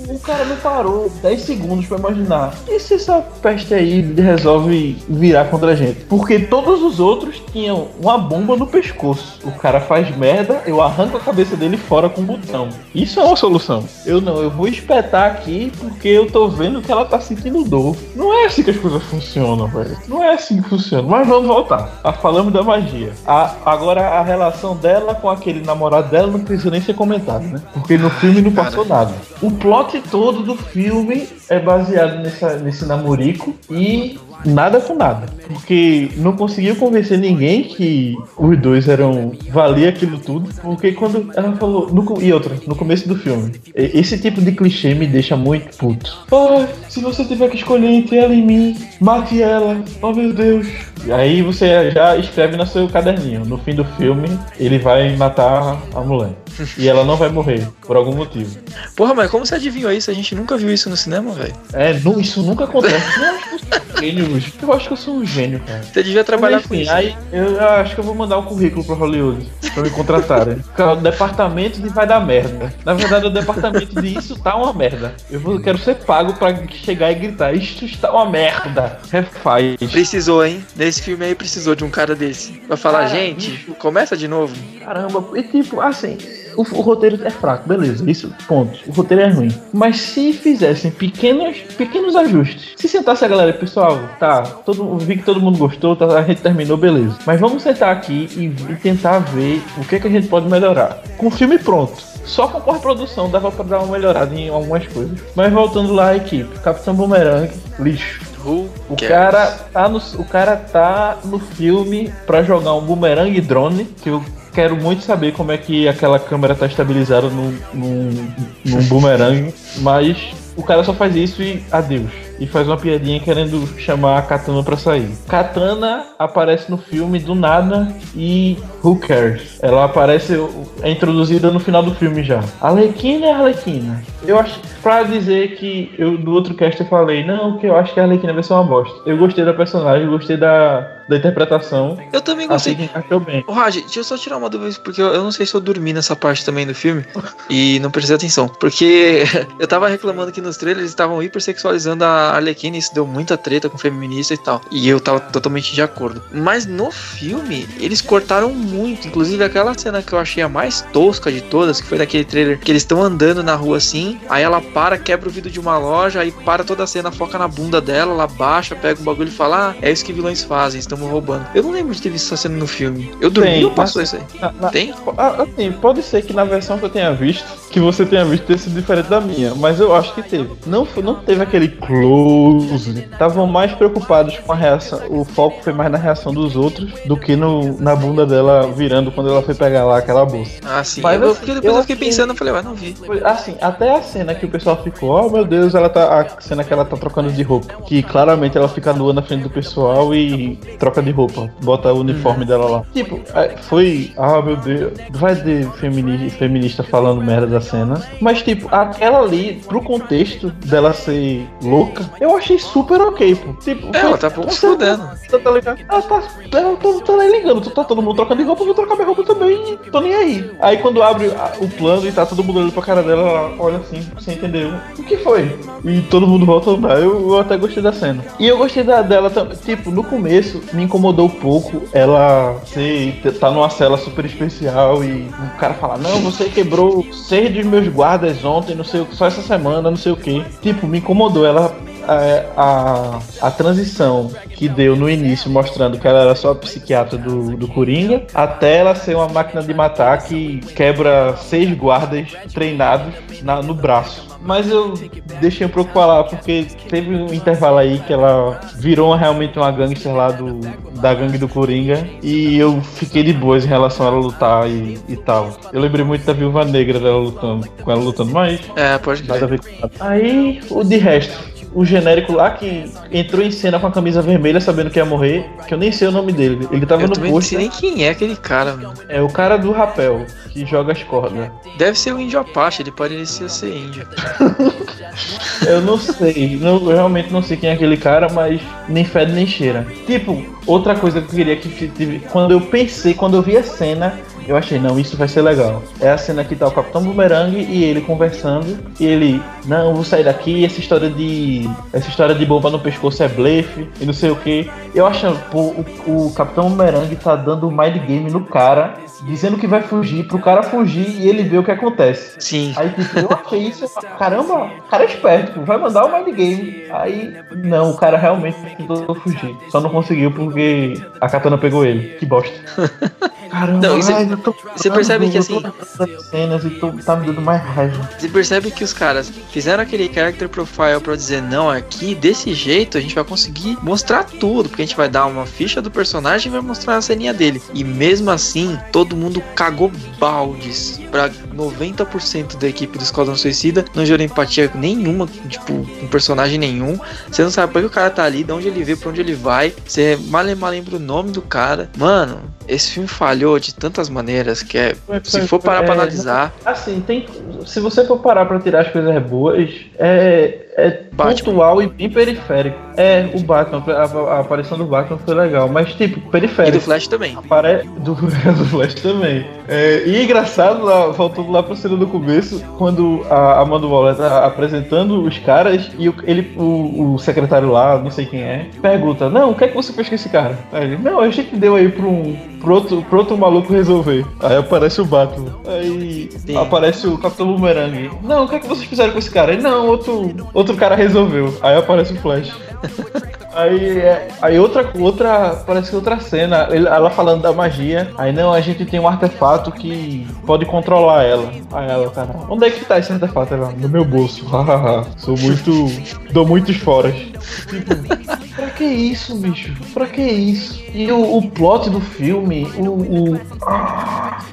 o cara não parou 10 segundos para imaginar. E se essa peste aí resolve virar contra a gente? Porque todos os outros tinham uma bomba no pescoço. O cara faz merda, eu arranco a cabeça dele fora com um botão. Isso é uma solução. Eu não, eu vou espetar aqui porque eu tô vendo que ela tá sentindo dor. Não é assim que as coisas funcionam, velho. Não é assim que funciona. Mas vamos voltar. A, falamos da magia. A, agora a relação dela com aquele namorado dela não precisa nem ser comentado, né? Porque no filme não passou nada. O plot todo do filme é baseado nessa, nesse namorico e nada com nada. Porque não conseguiu convencer ninguém que os dois eram. valia aquilo tudo. Porque quando ela falou. No, e outra, no começo do filme, esse tipo de clichê me deixa muito puto. Oh, se você tiver que escolher entre ela e mim, mate ela. Oh meu Deus. Aí você já escreve no seu caderninho. No fim do filme, ele vai matar a mulher. E ela não vai morrer, por algum motivo. Porra, mas como você adivinhou isso? A gente nunca viu isso no cinema, velho. É, não, isso nunca acontece. Eu acho que eu sou um gênio, cara. Você devia trabalhar enfim, com isso. Aí eu acho que eu vou mandar um currículo pra Hollywood pra me contratarem. o departamento de vai dar merda. Na verdade, o departamento de isso tá uma merda. Eu vou, quero ser pago pra chegar e gritar: Isso está uma merda. Refaz. Precisou, hein? Nesse filme aí precisou de um cara desse. Pra falar, cara, gente, bicho. começa de novo. Caramba, e tipo, assim, o, o, roteiro é fraco, beleza, isso, ponto. O roteiro é ruim. Mas se fizessem pequenos, pequenos ajustes, se sentasse a galera, pessoal, tá, todo, vi que todo mundo gostou, tá, a gente terminou, beleza. Mas vamos sentar aqui e, e tentar ver o que, é que a gente pode melhorar. Com o filme pronto. Só com a produção dava pra dar uma melhorada em algumas coisas. Mas voltando lá a equipe, Capitão Boomerang, lixo. o cara, tá no, o cara tá no filme pra jogar um boomerang drone, que eu quero muito saber como é que aquela câmera tá estabilizada num, num, num boomerang, mas o cara só faz isso e adeus e faz uma piadinha querendo chamar a Katana pra sair. Katana aparece no filme do nada e who cares? Ela aparece, é introduzida no final do filme já. Arlequina é Arlequina. Eu acho, pra dizer que eu do outro cast eu falei, não, que eu acho que a Arlequina vai ser uma bosta. Eu gostei da personagem, gostei da, da interpretação. Eu também gostei. Assim, encaixou bem. Oh, Raj, deixa eu só tirar uma dúvida, porque eu, eu, não sei se eu dormi nessa parte também do filme e não prestei atenção. Porque [LAUGHS] eu tava reclamando que nos trailers estavam hipersexualizando a a Arlequina, isso deu muita treta com feminista e tal. E eu tava totalmente de acordo. Mas no filme, eles cortaram muito. Inclusive aquela cena que eu achei a mais tosca de todas, que foi naquele trailer que eles estão andando na rua assim, aí ela para, quebra o vidro de uma loja, aí para toda a cena, foca na bunda dela, ela baixa, pega o bagulho e fala: Ah, é isso que vilões fazem, estamos roubando. Eu não lembro de ter visto essa cena no filme. Eu dormi Tem, ou passou isso aí? Na, na, Tem? Assim, pode ser que na versão que eu tenha visto, que você tenha visto ter sido diferente da minha, mas eu acho que teve. Não, não teve aquele close estavam mais preocupados com a reação. O foco foi mais na reação dos outros do que no, na bunda dela virando quando ela foi pegar lá aquela bolsa. Ah, sim. Mas, eu, assim, depois eu, eu fiquei pensando, eu falei, ué, não vi. Assim, até a cena que o pessoal ficou, oh meu Deus, ela tá. A cena que ela tá trocando de roupa. Que claramente ela fica nua na frente do pessoal e troca de roupa. Bota o uniforme hum. dela lá. Tipo, é, foi. Ah, meu Deus. Vai de feminista, feminista falando merda da cena. Mas, tipo, aquela ali, pro contexto dela ser louca, eu achei super ok, pô. Tipo, é, ela tá pouco se fudendo. Tá ligado? Ela tá. Ela tá, tá nem ligando. Tá todo mundo trocando de roupa, eu vou trocar minha roupa também tô nem aí. Aí quando abre o plano e tá todo mundo olhando pra cara dela, ela olha assim, sem entender o que foi. E todo mundo volta a andar. Eu, eu até gostei da cena. E eu gostei da, dela também. Tipo, no começo me incomodou um pouco ela ser, tá numa cela super especial e o cara fala: Não, você quebrou seis dos meus guardas ontem, não sei o que, só essa semana, não sei o que. Tipo, me incomodou. Ela a, a, a, transição que deu no início, mostrando que ela era só a psiquiatra do, do Coringa, até ela ser uma máquina de matar que quebra seis guardas treinados na, no braço. Mas eu deixei um pouco falar, porque teve um intervalo aí que ela virou realmente uma gangster lá do, da gangue do Coringa. E eu fiquei de boas em relação a ela lutar e, e tal. Eu lembrei muito da Viúva Negra dela lutando, com ela lutando mais. É, pode crer. Aí, o de resto o genérico lá que entrou em cena com a camisa vermelha sabendo que ia morrer, que eu nem sei o nome dele. Ele tava eu no posto. Eu não sei nem quem é aquele cara, mano. É o cara do rapel, que joga as cordas. Deve ser o índio Apache, ele parecia ser índio. [LAUGHS] eu não sei, não, eu realmente não sei quem é aquele cara, mas nem fede nem cheira. Tipo, outra coisa que eu queria que quando eu pensei, quando eu vi a cena, eu achei, não, isso vai ser legal. É a cena que tá o Capitão Boomerang e ele conversando. E ele, não, vou sair daqui, essa história de. Essa história de bomba no pescoço é blefe e não sei o que. Eu acho, pô, o, o Capitão Boomerang tá dando mind game no cara, dizendo que vai fugir, pro cara fugir e ele vê o que acontece. Sim. Aí tipo, eu achei isso, caramba, o cara é esperto, vai mandar o mind game. Aí, não, o cara realmente tentou fugir. Só não conseguiu porque a katana pegou ele. Que bosta. [LAUGHS] Caramba, não, isso, ai, tô você percebe que assim. Cenas e tô, tá me dando mais raiva. Você percebe que os caras fizeram aquele character profile pra dizer, não, aqui desse jeito a gente vai conseguir mostrar tudo, porque a gente vai dar uma ficha do personagem e vai mostrar a ceninha dele. E mesmo assim, todo mundo cagou baldes pra 90% da equipe do Esquadrão Suicida, não gerou empatia nenhuma, tipo, com personagem nenhum. Você não sabe pra que o cara tá ali, de onde ele veio, pra onde ele vai. Você mal lembra o nome do cara. Mano, esse filme falhou de tantas maneiras que é. Se for parar é, pra analisar. Assim, tem. Se você for parar pra tirar as coisas boas, é é Batman. pontual e bem periférico. É, o Batman, a, a, aparição do Batman foi legal, mas tipo, periférico. E do Flash também. Apare... Do, [LAUGHS] do Flash também. É, e engraçado, lá, voltando lá pro cena do começo, quando a Amanda Waller tá apresentando os caras e o, ele, o, o, secretário lá, não sei quem é, pergunta: Não, o que é que você fez com esse cara? Aí ele: Não, a gente deu aí pra um. Pro outro, pro outro maluco resolver. Aí aparece o Batman. Aí Sim. aparece o Capitão Boomerang. Não, o que é que vocês fizeram com esse cara? Ele, não, outro, outro outro cara resolveu. Aí aparece o Flash. Aí, é, aí outra, outra, parece que outra cena, ela falando da magia. Aí não, a gente tem um artefato que pode controlar ela. Aí ela, cara, onde é que tá esse artefato? Ela, no meu bolso. [LAUGHS] Sou muito. dou muitos foras. Tipo, que isso, bicho? Pra que isso? E o, o plot do filme, o. o... Ah,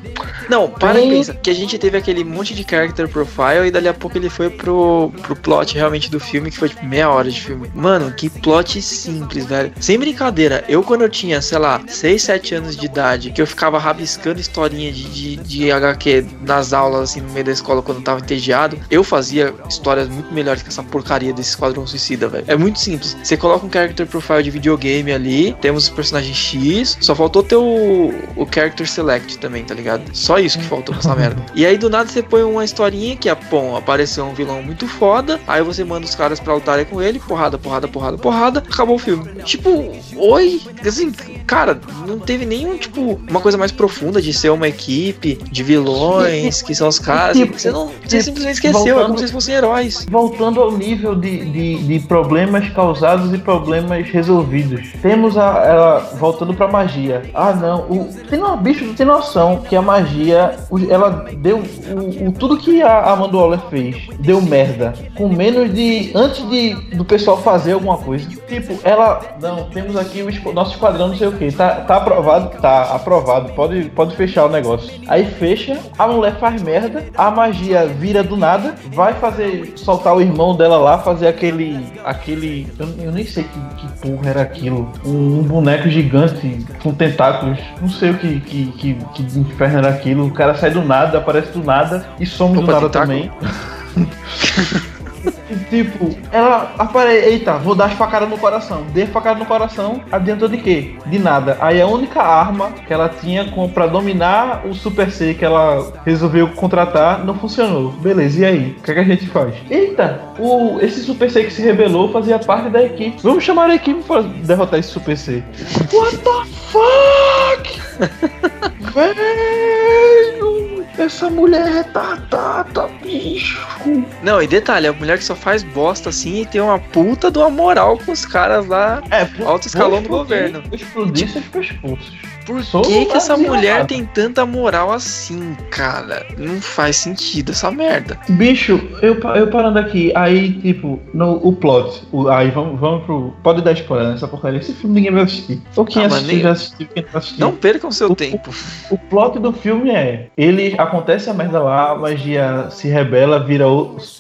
não, para e pensa, que a gente teve aquele monte de character profile e dali a pouco ele foi pro, pro plot realmente do filme, que foi tipo meia hora de filme. Mano, que plot simples, velho. Sem brincadeira, eu quando eu tinha, sei lá, 6, 7 anos de idade, que eu ficava rabiscando historinha de, de, de HQ nas aulas, assim, no meio da escola, quando eu tava entediado, eu fazia histórias muito melhores que essa porcaria desse Esquadrão Suicida, velho. É muito simples. Você coloca um character profile de videogame ali, temos o personagem X, só faltou ter o, o character select também, tá ligado? Só isso que faltou essa merda. [LAUGHS] E aí do nada você põe uma historinha que é, bom, apareceu um vilão muito foda, aí você manda os caras pra lutarem com ele, porrada, porrada, porrada, porrada, acabou o filme. Tipo, oi? Assim, cara, não teve nenhum, tipo, uma coisa mais profunda de ser uma equipe de vilões, que são os caras. Tipo, você não. Você simplesmente esqueceu, voltando, é como se eles fossem heróis. Voltando ao nível de, de, de problemas causados e problemas resolvidos. Temos a. Ela, voltando pra magia. Ah não, o, tem uma bicho, tem noção que a magia, ela deu o, o tudo que a Amanda Waller fez, deu merda. Com menos de. Antes de do pessoal fazer alguma coisa. Tipo, ela. Não, temos aqui o nosso esquadrão, não sei o que. Tá, tá aprovado? Tá aprovado. Pode, pode fechar o negócio. Aí fecha, a mulher faz merda, a magia vira do nada, vai fazer. soltar o irmão dela lá, fazer aquele. aquele. Eu, eu nem sei que, que porra era aquilo. Um, um, boneco gigante com tentáculos. Não sei o que, que, que, que inferno era aquilo. O cara sai do nada, aparece do nada e some Opa, do nada tentáculo. também. [LAUGHS] Tipo, ela aparece. Eita, vou dar as facadas no coração. Dei facada no coração, adiantou de quê? De nada. Aí a única arma que ela tinha com, pra dominar o Super C que ela resolveu contratar não funcionou. Beleza, e aí? O que, é que a gente faz? Eita, o, esse Super C que se rebelou fazia parte da equipe. Vamos chamar a equipe para derrotar esse Super C. [LAUGHS] What the fuck? [LAUGHS] Velho! Essa mulher é retardada, bicho. Não, e detalhe, a mulher que só faz bosta assim e tem uma puta de uma moral com os caras lá, é, alto escalão do governo. Explodir seus pescoços. Por que, que essa mulher tem tanta moral assim, cara? Não faz sentido essa merda. Bicho, eu, eu parando aqui, aí, tipo, no, o plot, o, aí vamos, vamos pro. Pode dar spoiler nessa porcaria. Esse filme ninguém vai assistir. Ou quem ah, assistiu, já assistiu, quem não assistiu. Não percam seu o, tempo. O, o, plot do filme é: ele acontece a merda lá, a magia se rebela, vira.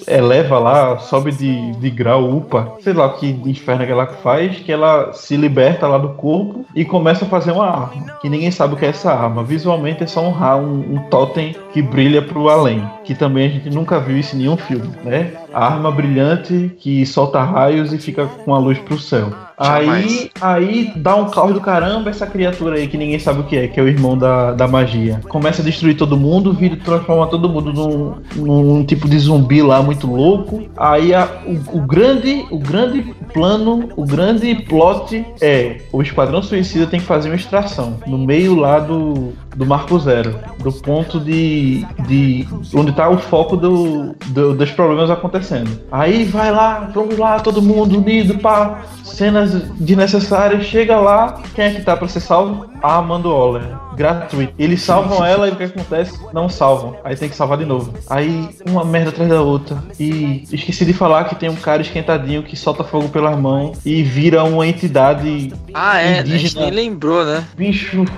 eleva lá, sobe de, de grau, upa, sei lá que inferno que ela faz, que ela se liberta lá do corpo e começa a fazer uma arma que ninguém sabe o que é essa arma. Visualmente é só um, um, um totem que brilha pro além, que também a gente nunca viu isso em nenhum filme, né? A arma brilhante que solta raios e fica com a luz pro céu. Aí, aí dá um caos do caramba essa criatura aí que ninguém sabe o que é, que é o irmão da, da magia. Começa a destruir todo mundo, vira transforma todo mundo num, num tipo de zumbi lá muito louco. Aí a, o, o, grande, o grande plano, o grande plot é o Esquadrão Suicida tem que fazer uma extração no meio lá do, do Marco Zero, do ponto de, de onde está o foco do, do, dos problemas acontecendo. Aí vai lá, vamos lá, todo mundo unido, pá, cenas desnecessárias, chega lá, quem é que tá pra ser salvo? A Amanda Waller. Gratuito. Eles salvam ela e o que acontece? Não salvam. Aí tem que salvar de novo. Aí uma merda atrás da outra. E esqueci de falar que tem um cara esquentadinho que solta fogo pelas mãos e vira uma entidade. Ah, é, indígena. a gente nem lembrou, né? Bicho. [LAUGHS]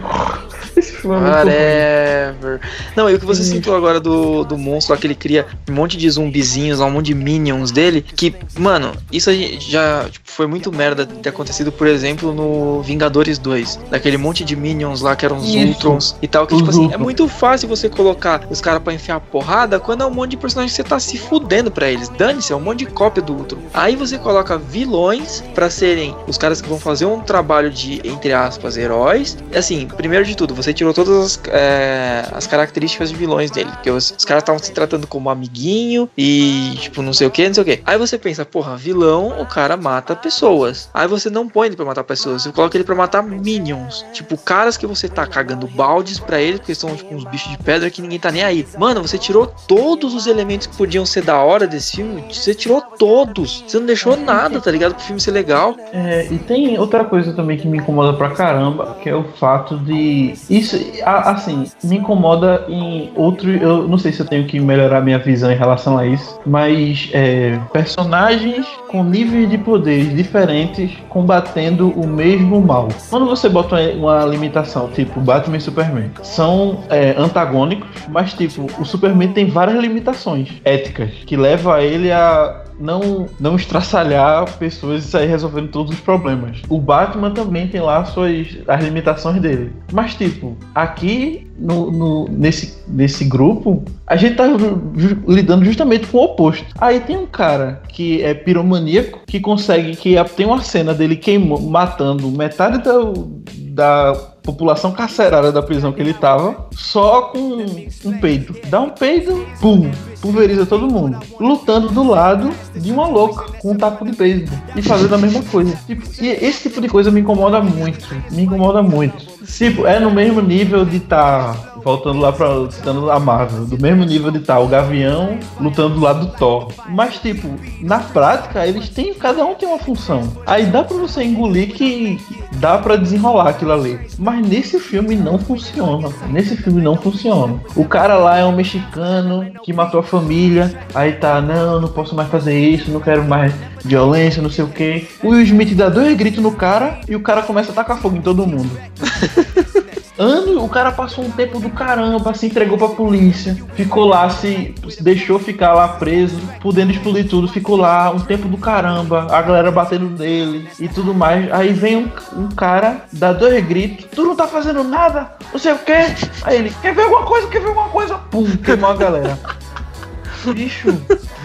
Whatever. Não, e o que você sentiu agora do, do monstro lá que ele cria um monte de zumbizinhos, um monte de minions dele, que, mano, isso já tipo, foi muito merda ter acontecido, por exemplo, no Vingadores 2. Daquele monte de minions lá que eram os Ultrons e tal, que, tipo assim, é muito fácil você colocar os caras pra enfiar porrada quando é um monte de personagens que você tá se fudendo pra eles. Dane-se, é um monte de cópia do Ultron. Aí você coloca vilões para serem os caras que vão fazer um trabalho de, entre aspas, heróis. Assim, primeiro de tudo, você tirou todas as, é, as características de vilões dele. Porque os, os caras estavam se tratando como amiguinho e, tipo, não sei o que, não sei o que. Aí você pensa, porra, vilão, o cara mata pessoas. Aí você não põe ele pra matar pessoas, você coloca ele pra matar minions. Tipo, caras que você tá cagando baldes pra eles, porque são, tipo, uns bichos de pedra que ninguém tá nem aí. Mano, você tirou todos os elementos que podiam ser da hora desse filme. Você tirou todos. Você não deixou nada, tá ligado? Pro filme ser legal. É, e tem outra coisa também que me incomoda pra caramba, que é o fato de isso, assim, me incomoda em outro. Eu não sei se eu tenho que melhorar minha visão em relação a isso, mas é, personagens com níveis de poderes diferentes combatendo o mesmo mal. Quando você bota uma limitação, tipo Batman e Superman, são é, antagônicos, mas tipo, o Superman tem várias limitações éticas que levam a ele a não, não estraçalhar pessoas e sair resolvendo todos os problemas. O Batman também tem lá suas as limitações dele. Mas, tipo, aqui no, no, nesse, nesse grupo, a gente tá lidando justamente com o oposto. Aí tem um cara que é piromaníaco, que consegue, que tem uma cena dele queimando, matando metade da, da população carcerária da prisão que ele tava, só com um peido. Dá um peido, pum, pulveriza todo mundo. Lutando do lado de uma louca com um taco de beisebol e fazendo a mesma coisa. Tipo, e esse tipo de coisa me incomoda muito. Me incomoda muito. Tipo, é no mesmo nível de. Tá voltando lá pra citando a Marvel, do mesmo nível de tal, o Gavião lutando do lado do Thor. Mas, tipo, na prática, eles têm, cada um tem uma função. Aí dá pra você engolir que dá para desenrolar aquilo ali. Mas nesse filme não funciona. Nesse filme não funciona. O cara lá é um mexicano que matou a família. Aí tá, não, não posso mais fazer isso, não quero mais violência, não sei o que. O Will Smith dá dois gritos no cara e o cara começa a tacar fogo em todo mundo. [LAUGHS] Ano, o cara passou um tempo do caramba, se entregou pra polícia, ficou lá, se deixou ficar lá preso, podendo explodir tudo, ficou lá um tempo do caramba, a galera batendo nele e tudo mais. Aí vem um, um cara, dá dois gritos, tu não tá fazendo nada, não sei o que. Aí ele, quer ver alguma coisa, quer ver alguma coisa? Pum, queimou a galera. [LAUGHS] Bicho,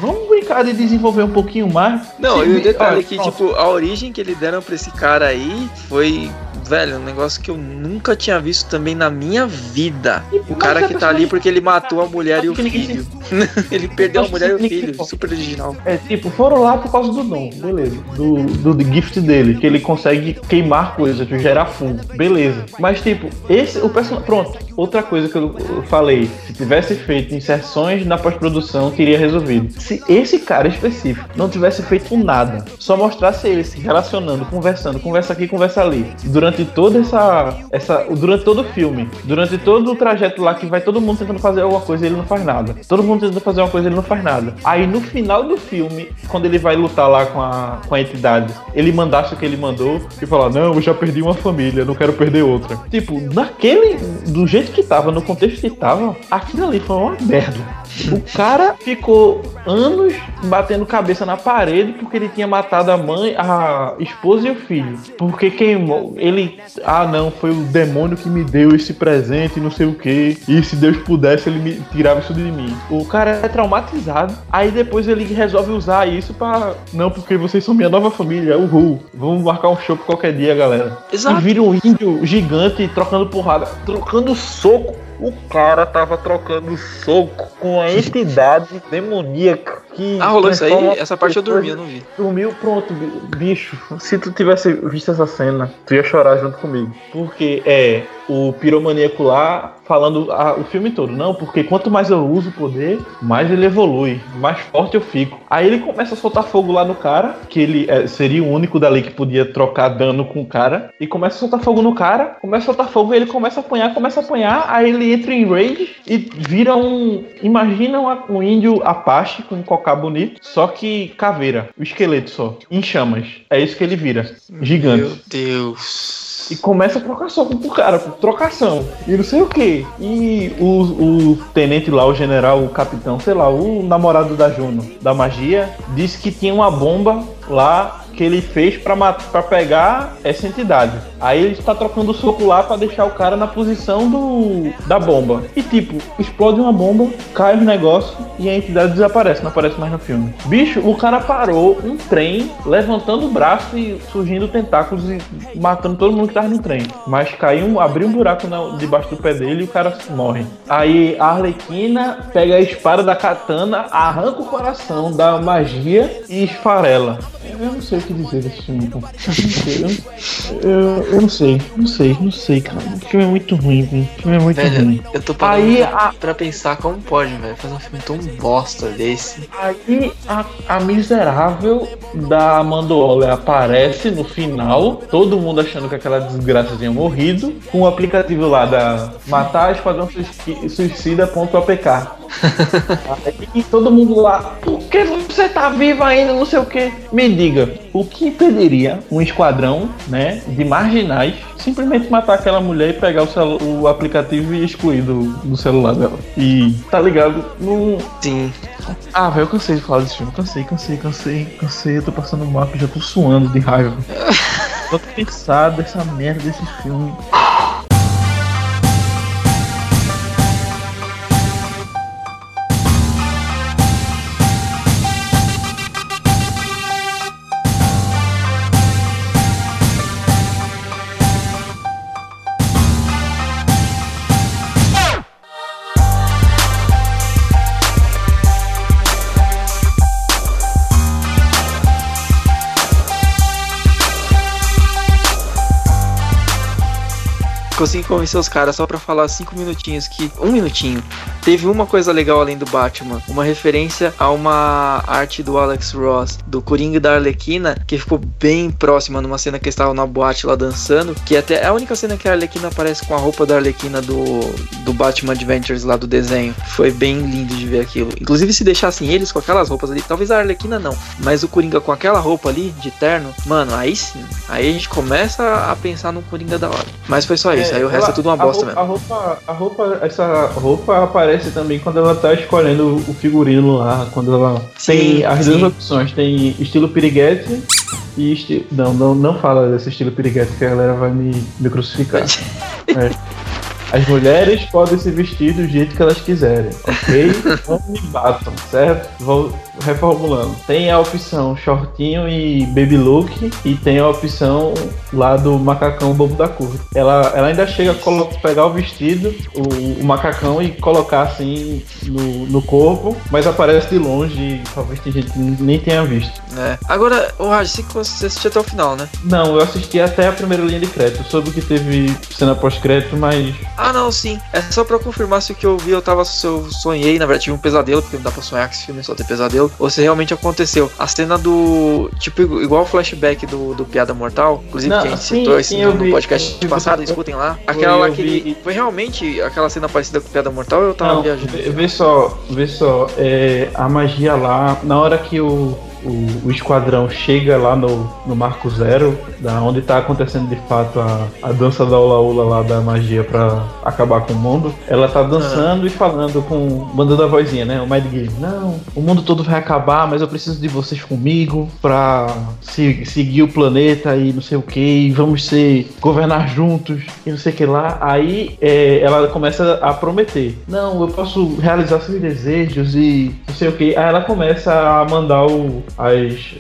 vamos cara de desenvolver um pouquinho mais. Não, e o detalhe é que, tipo, a origem que eles deram pra esse cara aí foi velho, um negócio que eu nunca tinha visto também na minha vida. O cara que tá ali porque ele matou a mulher e o filho. [LAUGHS] ele perdeu a mulher e o filho, super original. É, tipo, foram lá por causa do dom, beleza. Do, do, gift dele, que ele consegue queimar coisas, gerar fogo, beleza. Mas, tipo, esse, o personagem. Pronto, outra coisa que eu falei, se tivesse feito inserções na pós-produção, teria resolvido. Se esse cara específico não tivesse feito nada, só mostrasse ele se relacionando, conversando, conversa aqui, conversa ali, durante toda essa, essa. Durante todo o filme, durante todo o trajeto lá que vai todo mundo tentando fazer alguma coisa ele não faz nada. Todo mundo tentando fazer uma coisa ele não faz nada. Aí no final do filme, quando ele vai lutar lá com a, com a entidade, ele mandasse o que ele mandou e falar: Não, eu já perdi uma família, não quero perder outra. Tipo, naquele. Do jeito que tava, no contexto que tava, aquilo ali foi uma merda. O cara ficou anos batendo cabeça na parede porque ele tinha matado a mãe, a esposa e o filho. Porque queimou. Ele. Ah, não, foi o demônio que me deu esse presente, não sei o que. E se Deus pudesse, ele me tirava isso de mim. O cara é traumatizado. Aí depois ele resolve usar isso para Não, porque vocês são minha nova família. Uhul. Vamos marcar um show qualquer dia, galera. Exato. E vira um índio gigante trocando porrada, trocando soco o cara tava trocando soco com a entidade demoníaca que. Ah, rolou isso aí? Essa parte eu dormi, eu não vi. Dormiu, pronto, bicho. Se tu tivesse visto essa cena, tu ia chorar junto comigo. Porque é o piromaníaco lá falando a, o filme todo. Não, porque quanto mais eu uso o poder, mais ele evolui, mais forte eu fico. Aí ele começa a soltar fogo lá no cara, que ele é, seria o único dali que podia trocar dano com o cara. E começa a soltar fogo no cara, começa a soltar fogo e ele começa a apanhar, começa a apanhar. Aí ele entra em rage e vira um. Imagina um, um índio Apache com um cocá bonito, só que caveira, o esqueleto só, em chamas. É isso que ele vira. Gigante. Meu Deus e começa a trocar soco pro cara, trocação. E não sei o que. E o, o tenente lá, o general, o capitão, sei lá, o namorado da Juno, da magia, disse que tinha uma bomba lá que ele fez para pegar essa entidade. Aí ele está trocando o soco lá para deixar o cara na posição do da bomba. E tipo, explode uma bomba, cai o negócio e a entidade desaparece, não aparece mais no filme. Bicho, o cara parou um trem, levantando o braço e surgindo tentáculos e matando todo mundo que tava no trem. Mas caiu, abriu um buraco na, debaixo do pé dele e o cara morre. Aí a Arlequina pega a espada da katana, arranca o coração da magia e esfarela. Eu não sei o que dizer desse filme. Eu, eu, eu, não sei, não sei, não sei, cara. O filme é muito ruim, velho. O filme é muito velho, ruim. Eu tô parando Aí, pra, a... pra pensar como pode, velho, fazer um filme tão bosta desse. Aí a, a miserável da Amanda Waller aparece no final, todo mundo achando que aquela desgraça tinha morrido, com o aplicativo lá da Matar Esquadrão Suicida.apk. [LAUGHS] Aí todo mundo lá, por que você tá vivo ainda, não sei o que? Me diga, o que impediria um esquadrão, né, de marginais simplesmente matar aquela mulher e pegar o, o aplicativo e excluir do, do, celular dela? E, tá ligado? Num... Sim. Ah, velho, eu cansei de falar desse filme. Cansei, cansei, cansei, cansei. Eu tô passando mal, já tô suando de raiva. [LAUGHS] tô pensado dessa merda desse filme. Consegui convencer os caras só pra falar cinco minutinhos que. Um minutinho. Teve uma coisa legal além do Batman. Uma referência a uma arte do Alex Ross, do Coringa da Arlequina, que ficou bem próxima numa cena que eles estavam na boate lá dançando. Que até é a única cena que a Arlequina aparece com a roupa da Arlequina do, do Batman Adventures lá do desenho. Foi bem lindo de ver aquilo. Inclusive, se deixassem eles com aquelas roupas ali, talvez a Arlequina não, mas o Coringa com aquela roupa ali, de terno, mano, aí sim. Aí a gente começa a pensar no Coringa da hora. Mas foi só isso. É, aí o resto ela, é tudo uma bosta a roupa, mesmo. A roupa, a roupa, essa roupa aparece também quando ela tá escolhendo o figurino lá, quando ela sim, tem as sim. duas opções, tem estilo piriguete e estilo... Não, não, não fala desse estilo piriguete que a galera vai me, me crucificar. [LAUGHS] é. As mulheres podem se vestir do jeito que elas quiserem, ok? Não me batam, certo? Vou reformulando. Tem a opção shortinho e baby look e tem a opção lá do macacão bobo da cor. Ela, ela ainda chega a pegar o vestido, o, o, macacão e colocar assim no, no corpo, mas aparece de longe e talvez tem gente que nem tenha visto. É. Agora, o Raj, você assistiu até o final, né? Não, eu assisti até a primeira linha de crédito. Soube que teve cena pós-crédito, mas. Ah, não, sim. É só pra confirmar se o que eu vi eu tava. Se eu sonhei, na verdade, tive um pesadelo, porque não dá pra sonhar que esse filme só tem pesadelo. Ou se realmente aconteceu. A cena do. Tipo, igual o flashback do, do Piada Mortal, inclusive não, que a gente sim, citou sim, esse no, podcast passado, escutem lá. Aquela lá que ele. Foi realmente aquela cena parecida com Piada Mortal ou eu tava não, viajando? Vê só, vê só. É, a magia lá, na hora que o o, o, esquadrão chega lá no, no Marco Zero, da onde está acontecendo de fato a, a dança da Ula Ula lá da magia para acabar com o mundo, ela tá dançando e falando com. mandando a vozinha, né? O Mad Game. Não, o mundo todo vai acabar, mas eu preciso de vocês comigo pra se, seguir o planeta e não sei o que, vamos ser. governar juntos e não sei o que lá. Aí é, ela começa a prometer: Não, eu posso realizar seus desejos e não sei o que. Aí ela começa a mandar o, as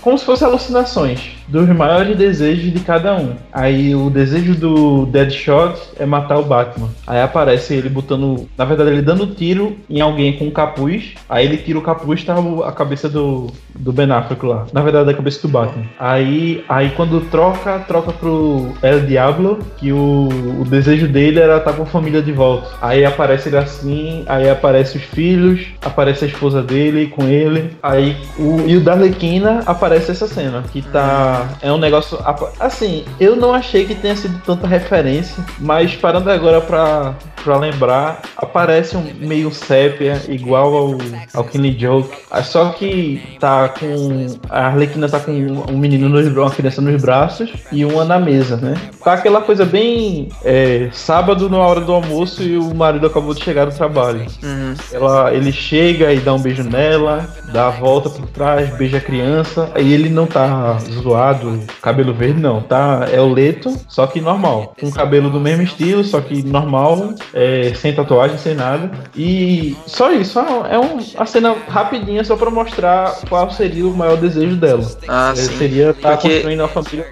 como se fossem alucinações dos maiores desejos de cada um. Aí o desejo do Deadshot é matar o Batman. Aí aparece ele botando, na verdade ele dando tiro em alguém com um capuz. Aí ele tira o capuz, tá a cabeça do, do Ben Affleck lá. Na verdade é a cabeça do Batman. Aí, aí quando troca, troca pro El Diablo, que o, o desejo dele era estar com a família de volta. Aí aparece ele assim, aí aparece os filhos, aparece a esposa dele com ele. Aí o, e o da Arlequina aparece essa cena, que tá. É um negócio. Assim, eu não achei que tenha sido tanta referência, mas parando agora pra, pra lembrar, aparece um meio sépia, igual ao, ao Killing Joke. Ah, só que tá com. A Arlequina tá com um menino, nos, uma criança nos braços e uma na mesa, né? Tá aquela coisa bem. É, sábado na hora do almoço e o marido acabou de chegar do trabalho. Uhum. Ela, ele chega e dá um beijo nela, dá a volta por trás, beija a criança, aí ele não tá zoado, cabelo verde, não, tá? É o Leto, só que normal. Com cabelo do mesmo estilo, só que normal, é, sem tatuagem, sem nada. E só isso, é um, a cena rapidinha só pra mostrar qual seria o maior desejo dela. Ah, é, sim. Seria estar tá construindo a família.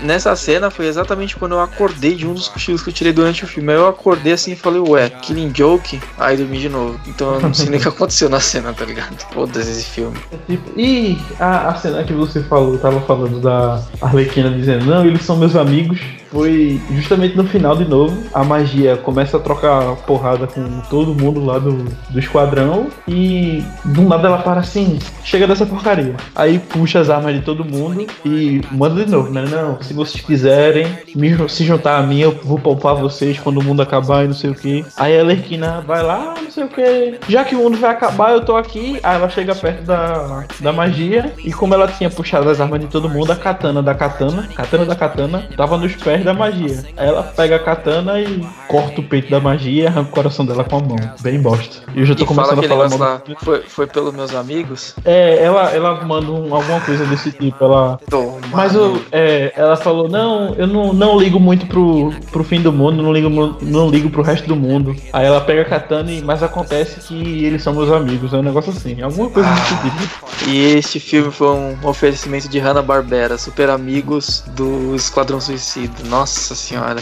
Nessa cena foi exatamente quando eu acordei de um dos cochilos que eu tirei durante o filme. Aí eu acordei assim e falei, ué, Killing Joke? Aí dormi de novo. Então eu não sei nem o que aconteceu na cena, tá ligado? Foda-se esse filme. E a, a cena que você falou, tava falando da Arlequina dizendo, não, eles são meus amigos foi justamente no final de novo. A magia começa a trocar porrada com todo mundo lá do, do esquadrão e do nada ela para assim, chega dessa porcaria. Aí puxa as armas de todo mundo e manda de novo, né? Não, se vocês quiserem me, se juntar a mim, eu vou poupar vocês quando o mundo acabar e não sei o que. Aí a Lerquina vai lá, não sei o que. Já que o mundo vai acabar, eu tô aqui. Aí ela chega perto da, da magia e como ela tinha puxado as armas de todo mundo, a katana da katana, katana da katana, tava nos pés da magia. Aí ela pega a katana e corta o peito da magia e arranca o coração dela com a mão. Bem bosta. E eu já tô e começando a falar. Lá, foi, foi pelos meus amigos? É, ela, ela manda um, alguma coisa desse tipo. Ela. Toma, Mas eu, é, ela falou: não, eu não, não ligo muito pro, pro fim do mundo, não ligo, não ligo pro resto do mundo. Aí ela pega a katana e. Mas acontece que eles são meus amigos. É um negócio assim. Alguma coisa ah. desse tipo. E este filme foi um oferecimento de Hanna-Barbera, super amigos do Esquadrão Suicida. Nossa senhora.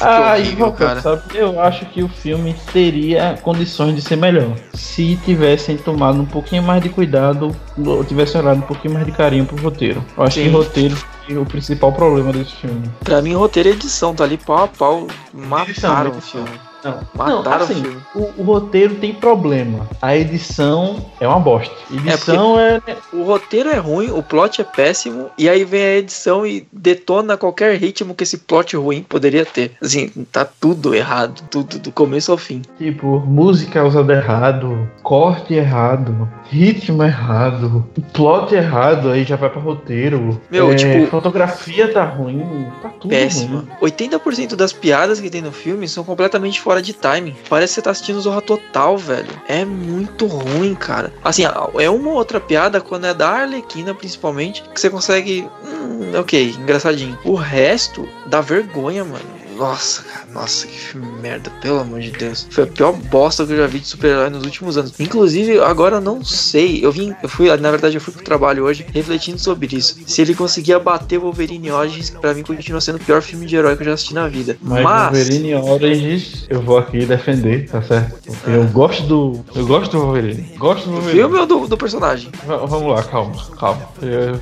Ah, horrível, cara. Sabe, eu acho que o filme teria condições de ser melhor. Se tivessem tomado um pouquinho mais de cuidado, ou tivessem olhado um pouquinho mais de carinho pro roteiro. Eu acho Sim. que o roteiro é o principal problema desse filme. Pra mim, o roteiro e edição tá ali pau a pau. Mataram o filme. Não, Mataram não assim, o, o, roteiro tem problema. A edição é uma bosta. edição é, é, O roteiro é ruim, o plot é péssimo, e aí vem a edição e detona qualquer ritmo que esse plot ruim poderia ter. Assim, tá tudo errado. Tudo, do começo ao fim. Tipo, música usada errado, corte errado, ritmo errado, plot errado, aí já vai pra roteiro. Meu, é, tipo. Fotografia tá ruim, tá tudo péssimo. ruim. 80% das piadas que tem no filme são completamente fora fora de timing. Parece que você tá assistindo Zorra Total, velho. É muito ruim, cara. Assim, é uma outra piada quando é da Arlequina, principalmente, que você consegue. Hum, ok, engraçadinho. O resto dá vergonha, mano Nossa, cara, nossa, que filme merda, pelo amor de Deus. Foi a pior bosta que eu já vi de super-herói nos últimos anos. Inclusive, agora eu não sei. Eu vim, eu fui, na verdade, eu fui pro trabalho hoje refletindo sobre isso. Se ele conseguia bater o Wolverine Origins, pra mim continua sendo o pior filme de herói que eu já assisti na vida. Mas, Mas... Wolverine Origins, eu vou aqui defender, tá certo? Porque eu gosto do. Eu gosto do Wolverine. Gosto do Wolverine. filme ou do, do personagem? V vamos lá, calma, calma.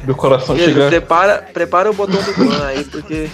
Meu coração chega. Prepara, prepara o botão do ban aí, porque.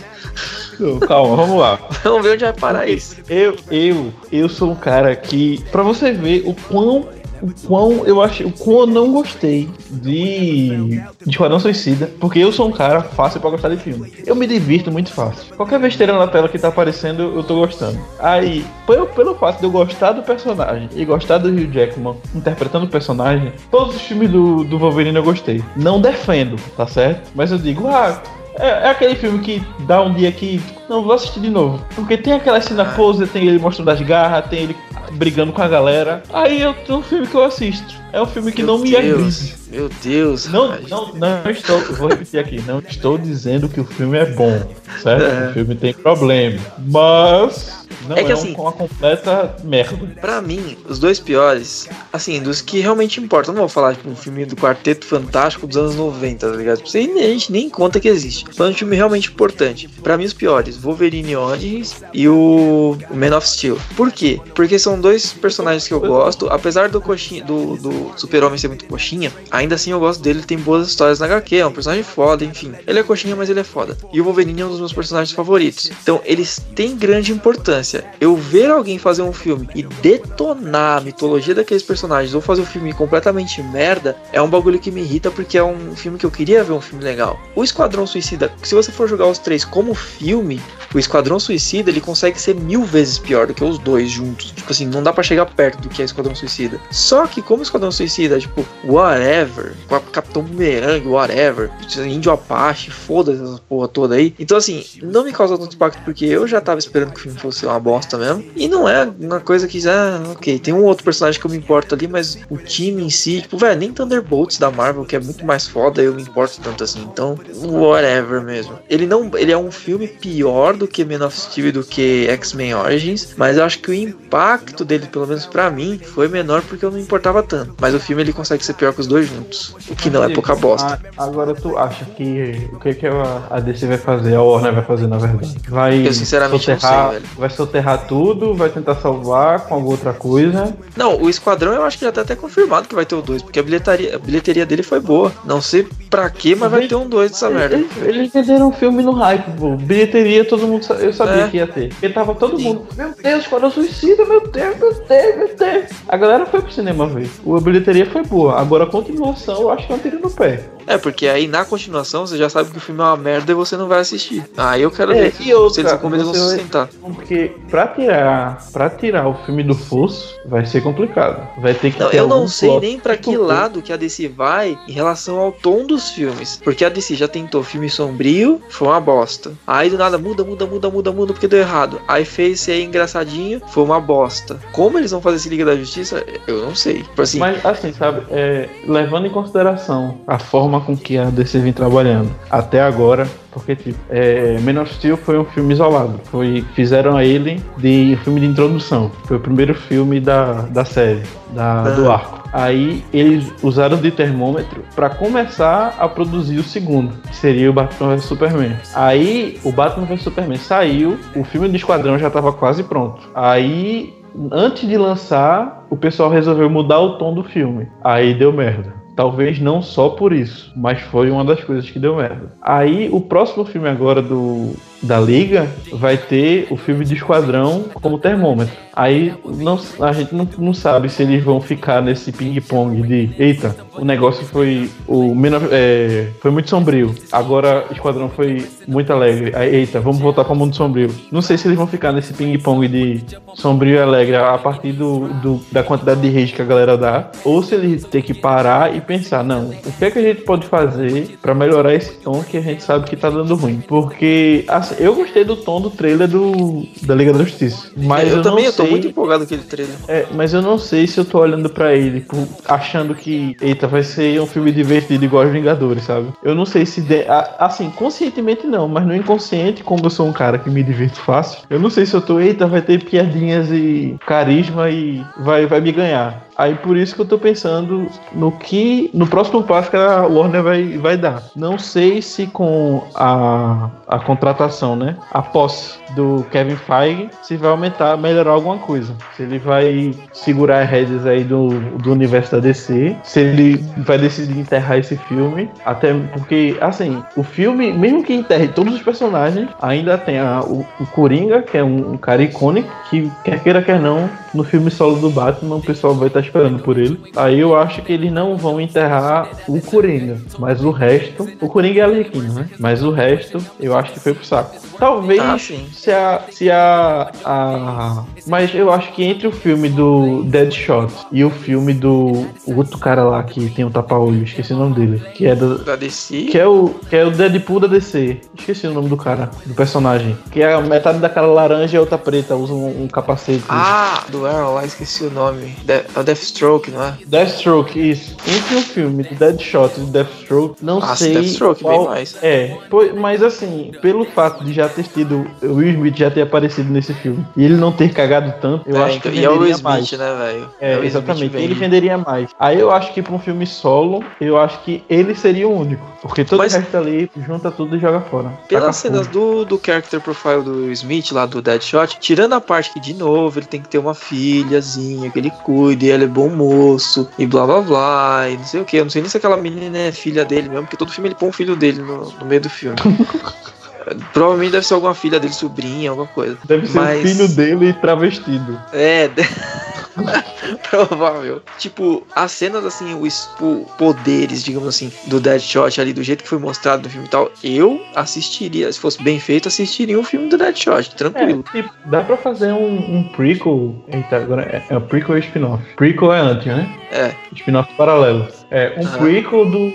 Calma, vamos lá. [LAUGHS] Vamos ver onde vai parar isso. Eu, eu, eu sou um cara que, para você ver o quão o quão eu acho, o quão eu não gostei de de Esquadrão Suicida, porque eu sou um cara fácil para gostar de filme. Eu me divirto muito fácil. Qualquer besteira na tela que tá aparecendo, eu tô gostando. Aí, pelo, pelo fato de eu gostar do personagem e gostar do Hugh Jackman interpretando o personagem, todos os filmes do, do Wolverine eu gostei. Não defendo, tá certo? Mas eu digo, ah, é, é, aquele filme que dá um dia que. Não, vou assistir de novo. Porque tem aquela cena ah. pose, tem ele mostrando as garras, tem ele brigando com a galera. Aí eu tenho um filme que eu assisto. É um filme que Meu não me agride. Meu Deus. Não, não, não estou. Vou repetir aqui. Não estou dizendo que o filme é bom. Certo? É. O filme tem problema. Mas não, é que é assim, uma completa merda. Pra mim, os dois piores, assim, dos que realmente importam. Não vou falar tipo, um filme do Quarteto Fantástico dos anos 90, tá ligado? Você, a gente nem conta que existe. Falando de filme realmente importante. Pra mim, os piores: Wolverine Origins e o Man of Steel. Por quê? Porque são dois personagens que eu gosto. Apesar do coxinha, do, do Super-Homem ser muito coxinha, ainda assim eu gosto dele. Ele tem boas histórias na HQ. É um personagem foda, enfim. Ele é coxinha, mas ele é foda. E o Wolverine é um dos meus personagens favoritos. Então, eles têm grande importância Eu ver alguém fazer um filme e detonar a mitologia daqueles personagens ou fazer um filme completamente merda é um bagulho que me irrita porque é um filme que eu queria ver um filme legal. O Esquadrão Suicida, se você for jogar os três como filme, o Esquadrão Suicida ele consegue ser mil vezes pior do que os dois juntos. Tipo assim, não dá para chegar perto do que é Esquadrão Suicida. Só que como Esquadrão Suicida, tipo, whatever, Capitão Boomerang, whatever, Índio Apache, foda-se essa porra toda aí. Então assim, não me causa tanto impacto porque eu já tava esperando que o filme fosse uma bosta mesmo. E não é uma coisa que, ah, ok, tem um outro personagem que eu me importo ali, mas o time em si, tipo, velho, nem Thunderbolts da Marvel, que é muito mais foda, eu me importo tanto assim. Então, whatever mesmo. Ele não, ele é um filme pior do que Man of Steel do que X-Men Origins, mas eu acho que o impacto dele, pelo menos para mim, foi menor porque eu não importava tanto. Mas o filme ele consegue ser pior que os dois juntos, o que não é pouca bosta. Agora tu acha que o que que a DC vai fazer, a Warner vai fazer na verdade? Vai eu sinceramente soterrar, não sei, velho. Vai soterrar tudo, vai tentar salvar com alguma outra coisa. Não, o Esquadrão eu acho que já tá até confirmado que vai ter o 2, porque a bilheteria, a bilheteria dele foi boa. Não sei pra quê, mas vai ter um 2 dessa merda. Eles, eles venderam um filme no hype, pô. Bilheteria todo mundo eu sabia é. que ia ter. Porque tava todo Sim. mundo, meu Deus, Esquadrão Suicida, meu Deus, meu Deus, meu Deus. A galera foi pro cinema ver. A bilheteria foi boa. Agora a continuação eu acho que é um tiro no pé. É, porque aí na continuação você já sabe que o filme é uma merda e você não vai assistir. Aí eu quero é, ver e outra, se eles vão sustentar. Porque pra tirar, pra tirar o filme do fosso, vai ser complicado. Vai ter que não, ter Eu não sei nem para que lado que a DC vai em relação ao tom dos filmes. Porque a DC já tentou filme sombrio, foi uma bosta. Aí do nada muda, muda, muda, muda, muda porque deu errado. Aí fez esse aí engraçadinho, foi uma bosta. Como eles vão fazer esse Liga da Justiça, eu não sei. Tipo assim, Mas assim, sabe, é, levando em consideração a forma forma com que a DC vem trabalhando até agora, porque tipo, é, Man of Steel foi um filme isolado. Foi, fizeram ele de um filme de introdução. Foi o primeiro filme da, da série, da, do arco. Aí eles usaram de termômetro para começar a produzir o segundo, que seria o Batman vs Superman. Aí o Batman vs Superman saiu, o filme de Esquadrão já estava quase pronto. Aí antes de lançar, o pessoal resolveu mudar o tom do filme. Aí deu merda. Talvez não só por isso, mas foi uma das coisas que deu merda. Aí o próximo filme agora do da Liga vai ter o filme de Esquadrão como termômetro. Aí não, a gente não, não sabe se eles vão ficar nesse ping-pong de eita, o negócio foi o é, foi muito sombrio. Agora Esquadrão foi muito alegre. Aí, eita, vamos voltar para o mundo sombrio. Não sei se eles vão ficar nesse ping-pong de sombrio e alegre a partir do, do, da quantidade de rage que a galera dá, ou se eles ter que parar e pensar, não, o que é que a gente pode fazer para melhorar esse tom que a gente sabe que tá dando ruim? Porque a Assim, eu gostei do tom do trailer do, da Liga da Justiça. Mas eu, eu também, eu tô muito empolgado com aquele trailer. É, mas eu não sei se eu tô olhando pra ele por, achando que, eita, vai ser um filme divertido igual os Vingadores, sabe? Eu não sei se. De, assim, conscientemente não, mas no inconsciente, como eu sou um cara que me divirto fácil, eu não sei se eu tô, eita, vai ter piadinhas e carisma e vai, vai me ganhar. Aí por isso que eu tô pensando no que. no próximo passo que a Warner vai, vai dar. Não sei se com a, a contratação, né? A posse do Kevin Feige, se vai aumentar, melhorar alguma coisa. Se ele vai segurar as rédeas aí do, do universo da DC, se ele vai decidir enterrar esse filme. Até porque, assim, o filme, mesmo que enterre todos os personagens, ainda tem a, o, o Coringa, que é um, um cara icônico, que quer queira, quer não, no filme solo do Batman, o pessoal vai estar esperando por ele. Aí eu acho que eles não vão enterrar o Coringa, mas o resto. O Coringa é Arlequino, né? Mas o resto eu acho que foi pro saco. Talvez ah, se a. Se a, a. Mas eu acho que entre o filme do Deadshot e o filme do outro cara lá que tem um tapa-olho, esqueci o nome dele. Que é do. Da DC? Que é, o, que é o Deadpool da DC. Esqueci o nome do cara, do personagem. Que é a metade daquela laranja e a outra preta, usa um, um capacete. Ah, do Lá, esqueci o nome. De é o Deathstroke, não é? Deathstroke, isso. Entre o filme do Deadshot e do Deathstroke, não ah, sei. Deathstroke, qual... bem mais. É, mas assim, pelo fato de já ter tido. O Will Smith já ter aparecido nesse filme. E ele não ter cagado tanto, eu é, acho que. E é o Will Smith, mais. né, velho? É, é exatamente. Ele venderia mais. Aí eu acho que pra um filme solo, eu acho que ele seria o único. Porque todo mas... o resto ali junta tudo e joga fora. Pelas cenas do, do character profile do Smith, lá do Deadshot, tirando a parte que, de novo, ele tem que ter uma filhazinha que ele cuide, ele é bom moço, e blá blá blá, e não sei o que. Eu não sei nem se aquela menina é filha dele mesmo, porque todo filme ele põe um filho dele no, no meio do filme. [LAUGHS] Provavelmente deve ser alguma filha dele, sobrinha, alguma coisa. Deve ser Mas... filho dele travestido. É. [LAUGHS] [LAUGHS] Provável. Tipo, as cenas, assim, os poderes, digamos assim, do Deadshot ali, do jeito que foi mostrado no filme e tal, eu assistiria, se fosse bem feito, assistiria um filme do Deadshot, tranquilo. É, tipo, dá pra fazer um, um prequel. Eita, agora é, é um prequel e spin-off. Prequel é antes, né? É. Spin-off paralelo. É, um ah. prequel do,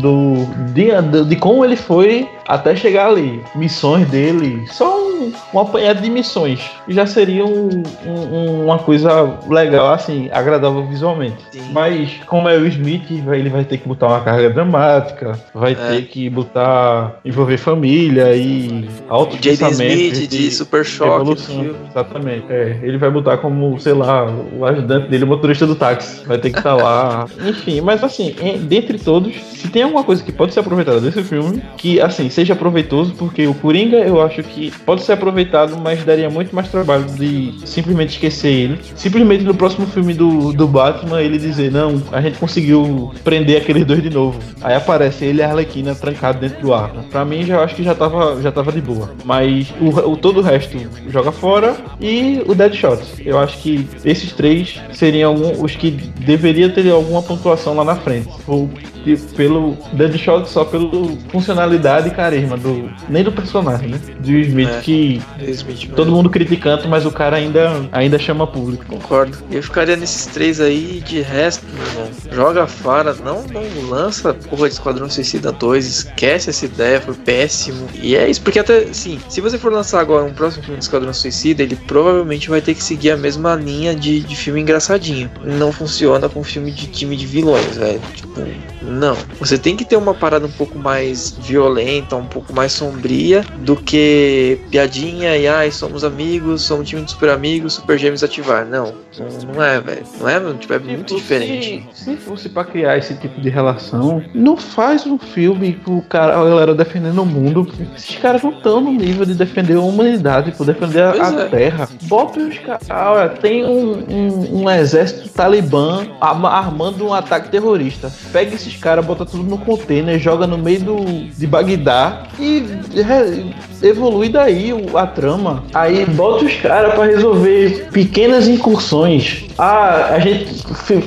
do, de, de como ele foi até chegar ali. Missões dele, só um, um apanhado de missões. Já seria um, um, uma coisa legal, assim, agradável visualmente. Sim. Mas, como é o Smith, ele vai ter que botar uma carga dramática, vai é. ter que botar. envolver família e alto Jaden Smith de, de Super Shock. Exatamente. É, ele vai botar como, sei lá, o ajudante dele, o motorista do táxi. Vai ter que estar tá lá. [LAUGHS] Enfim, mas assim, dentre todos, se tem alguma coisa que pode ser aproveitada desse filme, que assim, seja proveitoso, porque o Coringa eu acho que pode ser aproveitado, mas daria muito mais trabalho de simplesmente esquecer ele. Simplesmente no próximo filme do, do Batman ele dizer, não, a gente conseguiu prender aqueles dois de novo. Aí aparece ele e a Arlequina trancado dentro do ar. Pra mim já acho que já tava, já tava de boa. Mas o, o todo o resto joga fora e o Deadshot. Eu acho que esses três seriam os que deveria ter alguma pontuação lá na frente. Ou pelo Deadshot só pelo funcionalidade e carisma do nem do personagem, né? Do Smith é, que Smith todo mundo criticando, mas o cara ainda ainda chama público. Concordo. Eu ficaria nesses três aí de resto, meu irmão. Joga fora, não, não lança porra de Esquadrão Suicida 2, esquece essa ideia, foi péssimo. E é isso, porque até sim, se você for lançar agora um próximo filme de Esquadrão Suicida, ele provavelmente vai ter que seguir a mesma linha de, de filme engraçadinho. Não funciona com filme de time de vilões, velho. Tipo, não. Você tem que ter uma parada um pouco mais violenta, um pouco mais sombria do que piadinha e ai, somos amigos, somos um time de super amigos, super gêmeos ativar. Não, não, não é, velho. Não é, tipo, é muito diferente. Se, se fosse pra criar esse tipo de relação, não faz um filme pro cara, a galera defendendo o mundo. Esses caras não estão no nível de defender a humanidade, por defender a, a é. terra. Bota os caras. Tem um, um, um exército talibã armando um ataque terrorista. Pega esses caras, bota tudo no container, joga no meio do, de Bagdá e re, evolui daí a trama. Aí bota os caras para resolver pequenas incursões. Ah, a gente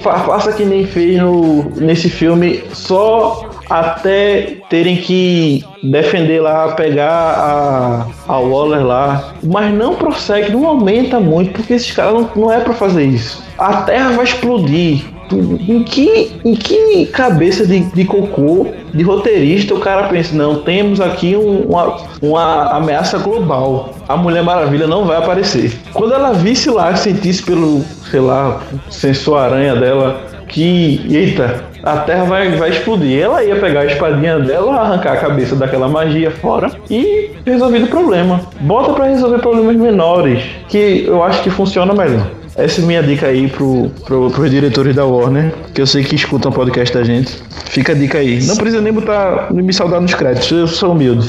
faça que nem fez no, nesse filme só até terem que defender lá, pegar a, a Waller lá. Mas não prossegue, não aumenta muito, porque esses caras não, não é para fazer isso. A Terra vai explodir Em que, em que cabeça de, de cocô, de roteirista, o cara pensa, não, temos aqui um, uma, uma ameaça global. A Mulher Maravilha não vai aparecer. Quando ela visse lá, sentisse pelo, sei lá, sensor aranha dela, que, eita, a Terra vai, vai explodir. Ela ia pegar a espadinha dela, arrancar a cabeça daquela magia fora e resolvido o problema. Bota para resolver problemas menores, que eu acho que funciona melhor. Essa é minha dica aí pro, pro, pros diretores da Warner, que eu sei que escutam o podcast da gente. Fica a dica aí. Não precisa nem botar, me saudar nos créditos, eu sou humilde.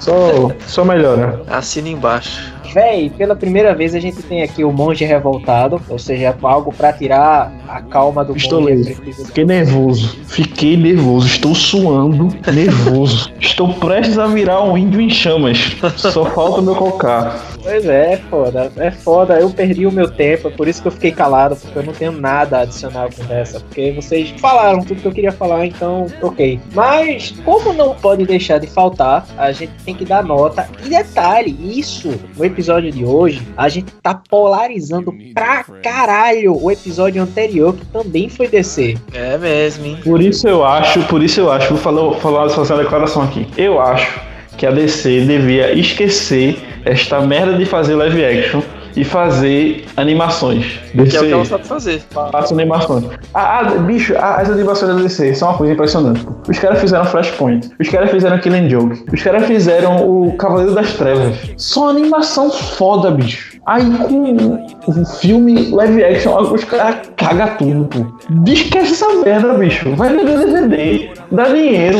Só, só melhora. Assina embaixo. Véi, pela primeira vez a gente tem aqui o monge revoltado, ou seja, algo para tirar a calma do Estou monge. Fiquei nervoso. Fiquei nervoso. Estou suando, nervoso. [LAUGHS] Estou prestes a virar um índio em chamas. Só falta meu cocar. Pois é, é foda. É foda. Eu perdi o meu tempo, é por isso que eu fiquei calado, porque eu não tenho nada a adicionar à conversa. Porque vocês falaram tudo que eu queria falar, então, ok. Mas, como não pode deixar de faltar, a gente tem que dar nota. E detalhe, isso, no episódio de hoje, a gente tá polarizando pra caralho o episódio anterior, que também foi DC. É mesmo, hein? Por isso eu acho, por isso eu acho, vou falar, falar fazer uma declaração aqui. Eu acho que a DC devia esquecer esta merda de fazer live action e fazer animações. DC, que é o que ela sabe fazer. Faça animações. Ah, bicho, as animações da DC são uma coisa impressionante. Os caras fizeram Flashpoint, os caras fizeram Killing Joke, os caras fizeram o Cavaleiro das Trevas. Só animação foda, bicho. Aí com o filme live action, os caras cagam tudo, pô. Esquece essa merda, bicho. Vai vender DVD, dá dinheiro.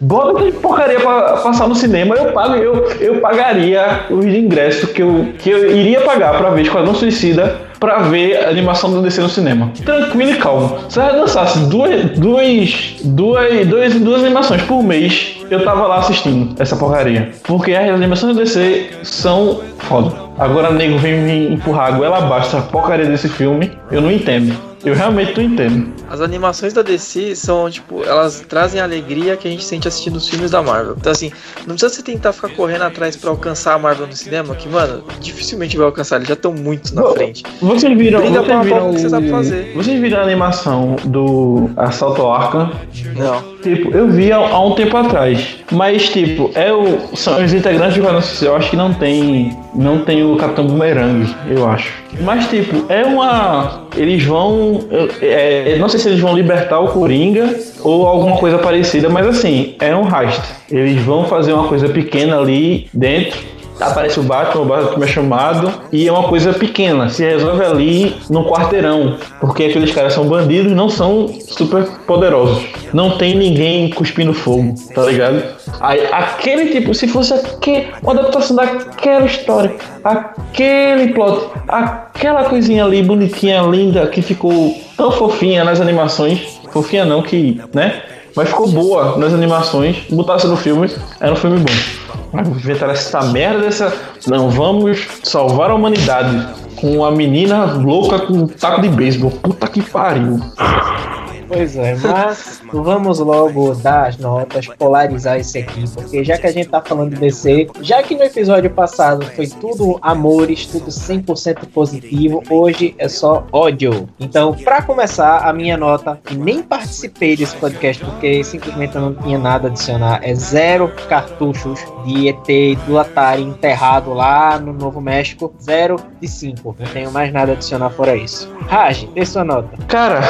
Bota que porcaria pra passar no cinema. Eu pago, eu, eu pagaria os ingressos que eu, que eu iria pagar pra ver Esquadrão Suicida pra ver a animação do DC no cinema. Tranquilo e calmo. Se eu lançasse duas, duas, duas, duas, duas animações por mês, eu tava lá assistindo essa porcaria. Porque as animações do DC são foda. Agora nego vem me empurrar a goela abaixo essa porcaria desse filme, eu não entendo. Eu realmente não entendo. As animações da DC são, tipo, elas trazem a alegria que a gente sente assistindo os filmes da Marvel. Então, assim, não precisa você tentar ficar correndo atrás para alcançar a Marvel no cinema, que, mano, dificilmente vai alcançar, eles já estão muito na frente. Vocês viram, Briga vocês viram, que você sabe fazer. Vocês viram a animação do Assalto Arkham? Não. Tipo, eu vi há, há, um tempo atrás. Mas, tipo, é o, são os integrantes do Guarda Eu acho que não tem. Não tem o Capitão Boomerang, eu acho. Mas, tipo, é uma. Eles vão. É, não sei se eles vão libertar o Coringa ou alguma coisa parecida, mas assim, é um heist. Eles vão fazer uma coisa pequena ali dentro aparece o Batman, o Batman é chamado, e é uma coisa pequena, se resolve ali no quarteirão, porque aqueles caras são bandidos não são super poderosos. Não tem ninguém cuspindo fogo, tá ligado? Aí, aquele tipo, se fosse aquele, uma adaptação daquela história, aquele plot, aquela coisinha ali bonitinha, linda, que ficou tão fofinha nas animações, fofinha não, que, né? Mas ficou boa nas animações, botasse no filme, era um filme bom. Inventaram essa merda dessa. Não, vamos salvar a humanidade com uma menina louca com um taco de beisebol. Puta que pariu. Pois é, mas vamos logo dar as notas, polarizar isso aqui, porque já que a gente tá falando de DC, já que no episódio passado foi tudo amores, tudo 100% positivo, hoje é só ódio. Então, para começar, a minha nota, e nem participei desse podcast porque simplesmente eu não tinha nada a adicionar, é zero cartuchos de ET do Atari enterrado lá no Novo México, zero de cinco. Não tenho mais nada a adicionar fora isso. Raj, dê sua nota. Cara,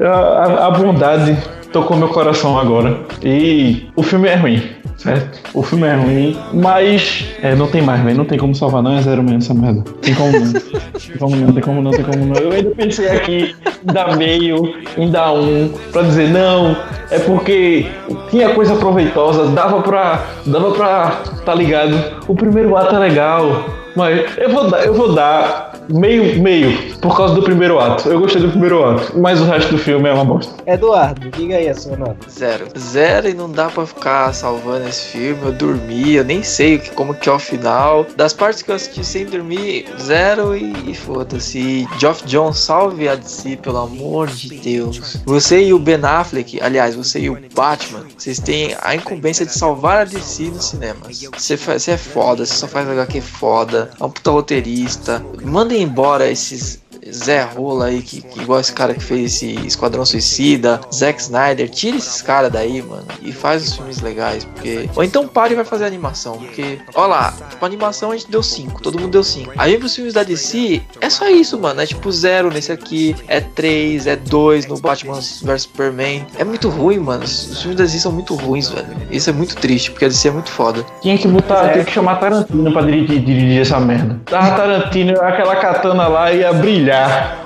a, a bondade tocou meu coração agora. E o filme é ruim, certo? O filme é ruim, mas é, não tem mais, velho. Não tem como salvar, não. É zero mesmo essa merda. Tem como não. Tem como não, tem como não, tem como não. Eu ainda pensei aqui em dar meio, em dar um, pra dizer não. É porque tinha coisa proveitosa, dava pra. dava pra. tá ligado? O primeiro ato é legal. Mas eu vou dar, eu vou dar meio, meio, por causa do primeiro ato. Eu gostei do primeiro ato, mas o resto do filme é uma bosta. Eduardo, diga aí a sua nota. Zero. Zero e não dá pra ficar salvando esse filme. Eu dormi, eu nem sei como que é o final. Das partes que eu assisti sem dormir, zero e, e foda-se. Geoff John, salve a DC, pelo amor de Deus. Você e o Ben Affleck, aliás, você e o Batman, vocês têm a incumbência de salvar a DC nos cinemas. Você, você é foda, você só faz HQ foda, é um puta roteirista. Mandem embora esses Zé Rola aí, que, que, igual esse cara que fez esse Esquadrão Suicida, Zack Snyder, tira esses caras daí, mano, e faz os filmes legais, porque. Ou então pare e vai fazer animação, porque, olha lá, tipo, animação a gente deu 5, todo mundo deu 5. Aí pros filmes da DC, é só isso, mano, é tipo zero nesse aqui, é 3, é 2 no Batman vs Superman. É muito ruim, mano, os filmes da DC são muito ruins, velho. Isso é muito triste, porque a DC é muito foda. Tinha que botar, é. tem que chamar Tarantino pra dirigir, dirigir essa merda. Tava Tarantino, aquela katana lá ia brilhar.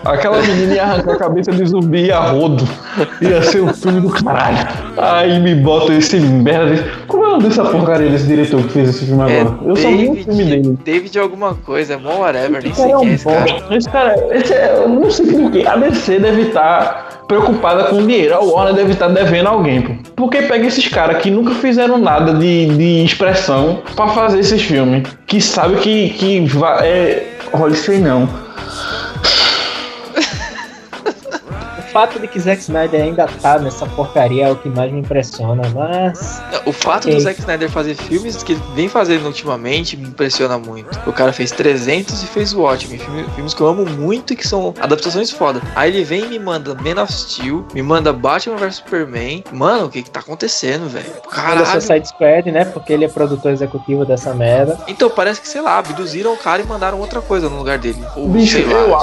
Aquela menina ia arrancar a cabeça de zumbi a rodo. Ia ser o filme do caralho. Aí me bota esse merda. Como é o nome dessa porcaria desse diretor que fez esse filme é agora? Eu David, só vi o filme dele. David alguma coisa, é mó whatever, nem sei é é esse cara. Esse cara, esse é, eu não sei porquê. A DC deve estar preocupada com dinheiro. A Warner deve estar devendo alguém, pô. Porque pega esses caras que nunca fizeram nada de, de expressão para fazer esses filmes. Que sabe que, que vai. É, olha, sei não fato de que Zack Snyder ainda tá nessa porcaria é o que mais me impressiona, mas. O fato okay. do Zack Snyder fazer filmes que ele vem fazendo ultimamente me impressiona muito. O cara fez 300 e fez o Watchmen, filmes que eu amo muito e que são adaptações foda. Aí ele vem e me manda Man of Steel, me manda Batman vs Superman. Mano, o que que tá acontecendo, velho? Caralho. Manda Suicide Squad, né? Porque ele é produtor executivo dessa merda. Então, parece que, sei lá, abduziram o cara e mandaram outra coisa no lugar dele. Ou, Bicho, eu,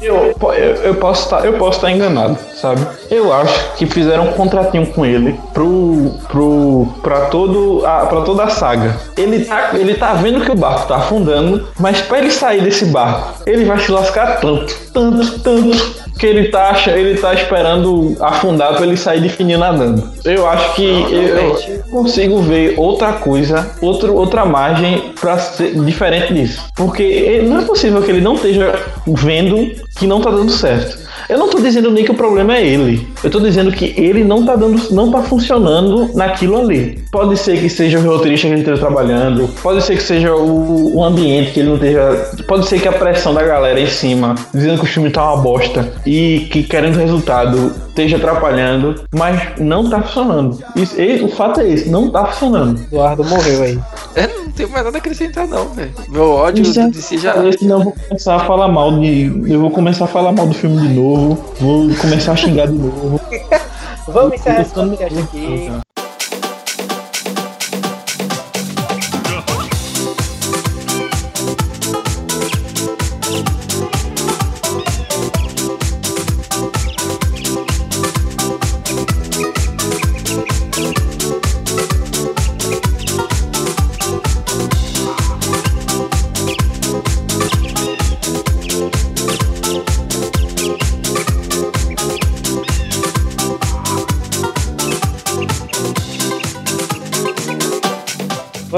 eu, eu, eu, posso estar, eu posso estar enganado sabe? Eu acho que fizeram um contratinho com ele pro, pro, pra, todo, a, pra toda a saga. Ele tá, ele tá vendo que o barco tá afundando, mas para ele sair desse barco, ele vai se lascar tanto, tanto, tanto, que ele tá, ele tá esperando afundar para ele sair de fininho nadando. Eu acho que eu consigo ver outra coisa, outro, outra margem para ser diferente disso. Porque não é possível que ele não esteja vendo que não tá dando certo. Eu não tô dizendo nem que o problema é ele. Eu tô dizendo que ele não tá dando, não tá funcionando naquilo ali. Pode ser que seja o roteirista que ele esteja trabalhando, pode ser que seja o, o, ambiente que ele não esteja. Pode ser que a pressão da galera em cima, dizendo que o filme tá uma bosta e que querendo resultado esteja atrapalhando, mas não tá funcionando. Isso, o fato é esse, não tá funcionando. Eduardo morreu aí. É, não tenho mais nada a acrescentar, não, velho. Meu ódio de si já. Senão eu vou começar a falar mal de. Eu vou começar a falar mal do filme de novo. Vou começar a xingar de novo. [LAUGHS] Vamos encerrar esse podcast aqui.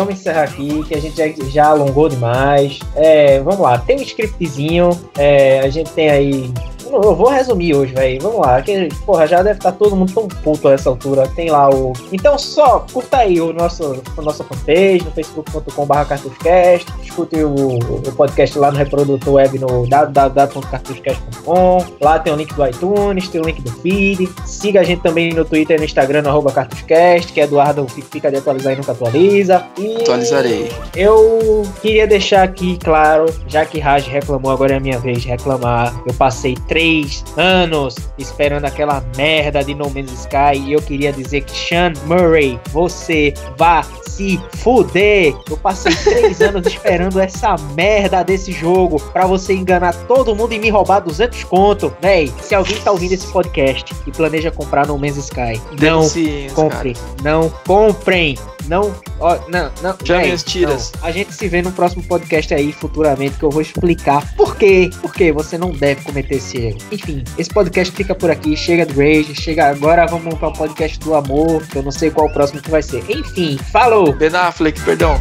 Vamos encerrar aqui, que a gente já, já alongou demais. É, vamos lá, tem um scriptzinho, é, a gente tem aí eu vou resumir hoje, velho. Vamos lá. Que, porra, já deve estar tá todo mundo tão puto a essa altura. Tem lá o. Então só curta aí o nosso, a nossa fanpage no facebook.com.br cartuchcast. Escute o, o, podcast lá no reprodutor web no www.cartuchcast.com. Lá tem o link do iTunes, tem o link do feed. Siga a gente também no Twitter e no Instagram, no arroba cartuchcast, que Eduardo fica de atualizar e nunca atualiza. E Atualizarei. Eu queria deixar aqui claro, já que Raj reclamou, agora é a minha vez de reclamar. Eu passei três três anos esperando aquela merda de No Man's Sky e eu queria dizer que Sean Murray, você vá se fuder. Eu passei [LAUGHS] três anos esperando essa merda desse jogo pra você enganar todo mundo e me roubar 200 conto. Véi, se alguém tá ouvindo esse podcast e planeja comprar No Man's Sky, não compre, não comprem. Não, ó, não, não. As tiras. Não. A gente se vê no próximo podcast aí futuramente que eu vou explicar por quê, por que você não deve cometer esse erro. Enfim, esse podcast fica por aqui. Chega do Rage, chega agora, vamos montar o um podcast do amor, que eu não sei qual o próximo que vai ser. Enfim, falou! Ben Affleck, perdão.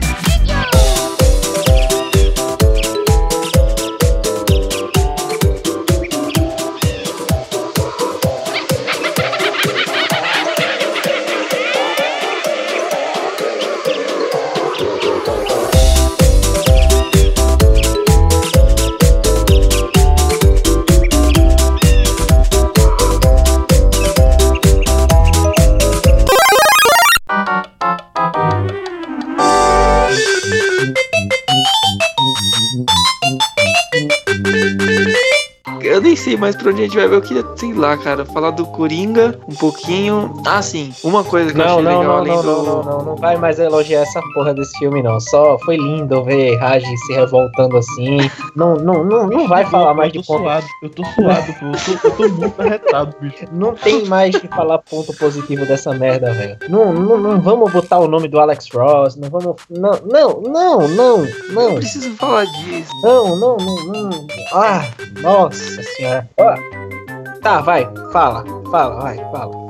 Mais pra onde a gente vai. Eu queria, sei lá, cara, falar do Coringa um pouquinho. Ah, sim, uma coisa que não, eu achei não, legal não, além não, do. não, não, não, não vai mais elogiar essa porra desse filme, não. Só foi lindo ver Raj se revoltando assim. Não, não, não, não vai falar mais de eu tô ponto. suado, eu tô suado, pô. Eu tô, eu tô muito arretado, bicho. Não tem mais que falar ponto positivo dessa merda, velho. Não, não, não vamos botar o nome do Alex Ross. Não vamos. Não, não, não, não, Eu não. preciso falar disso. Não, não, não, não. Ah, nossa senhora. Tá, vai, fala, fala, vai, fala.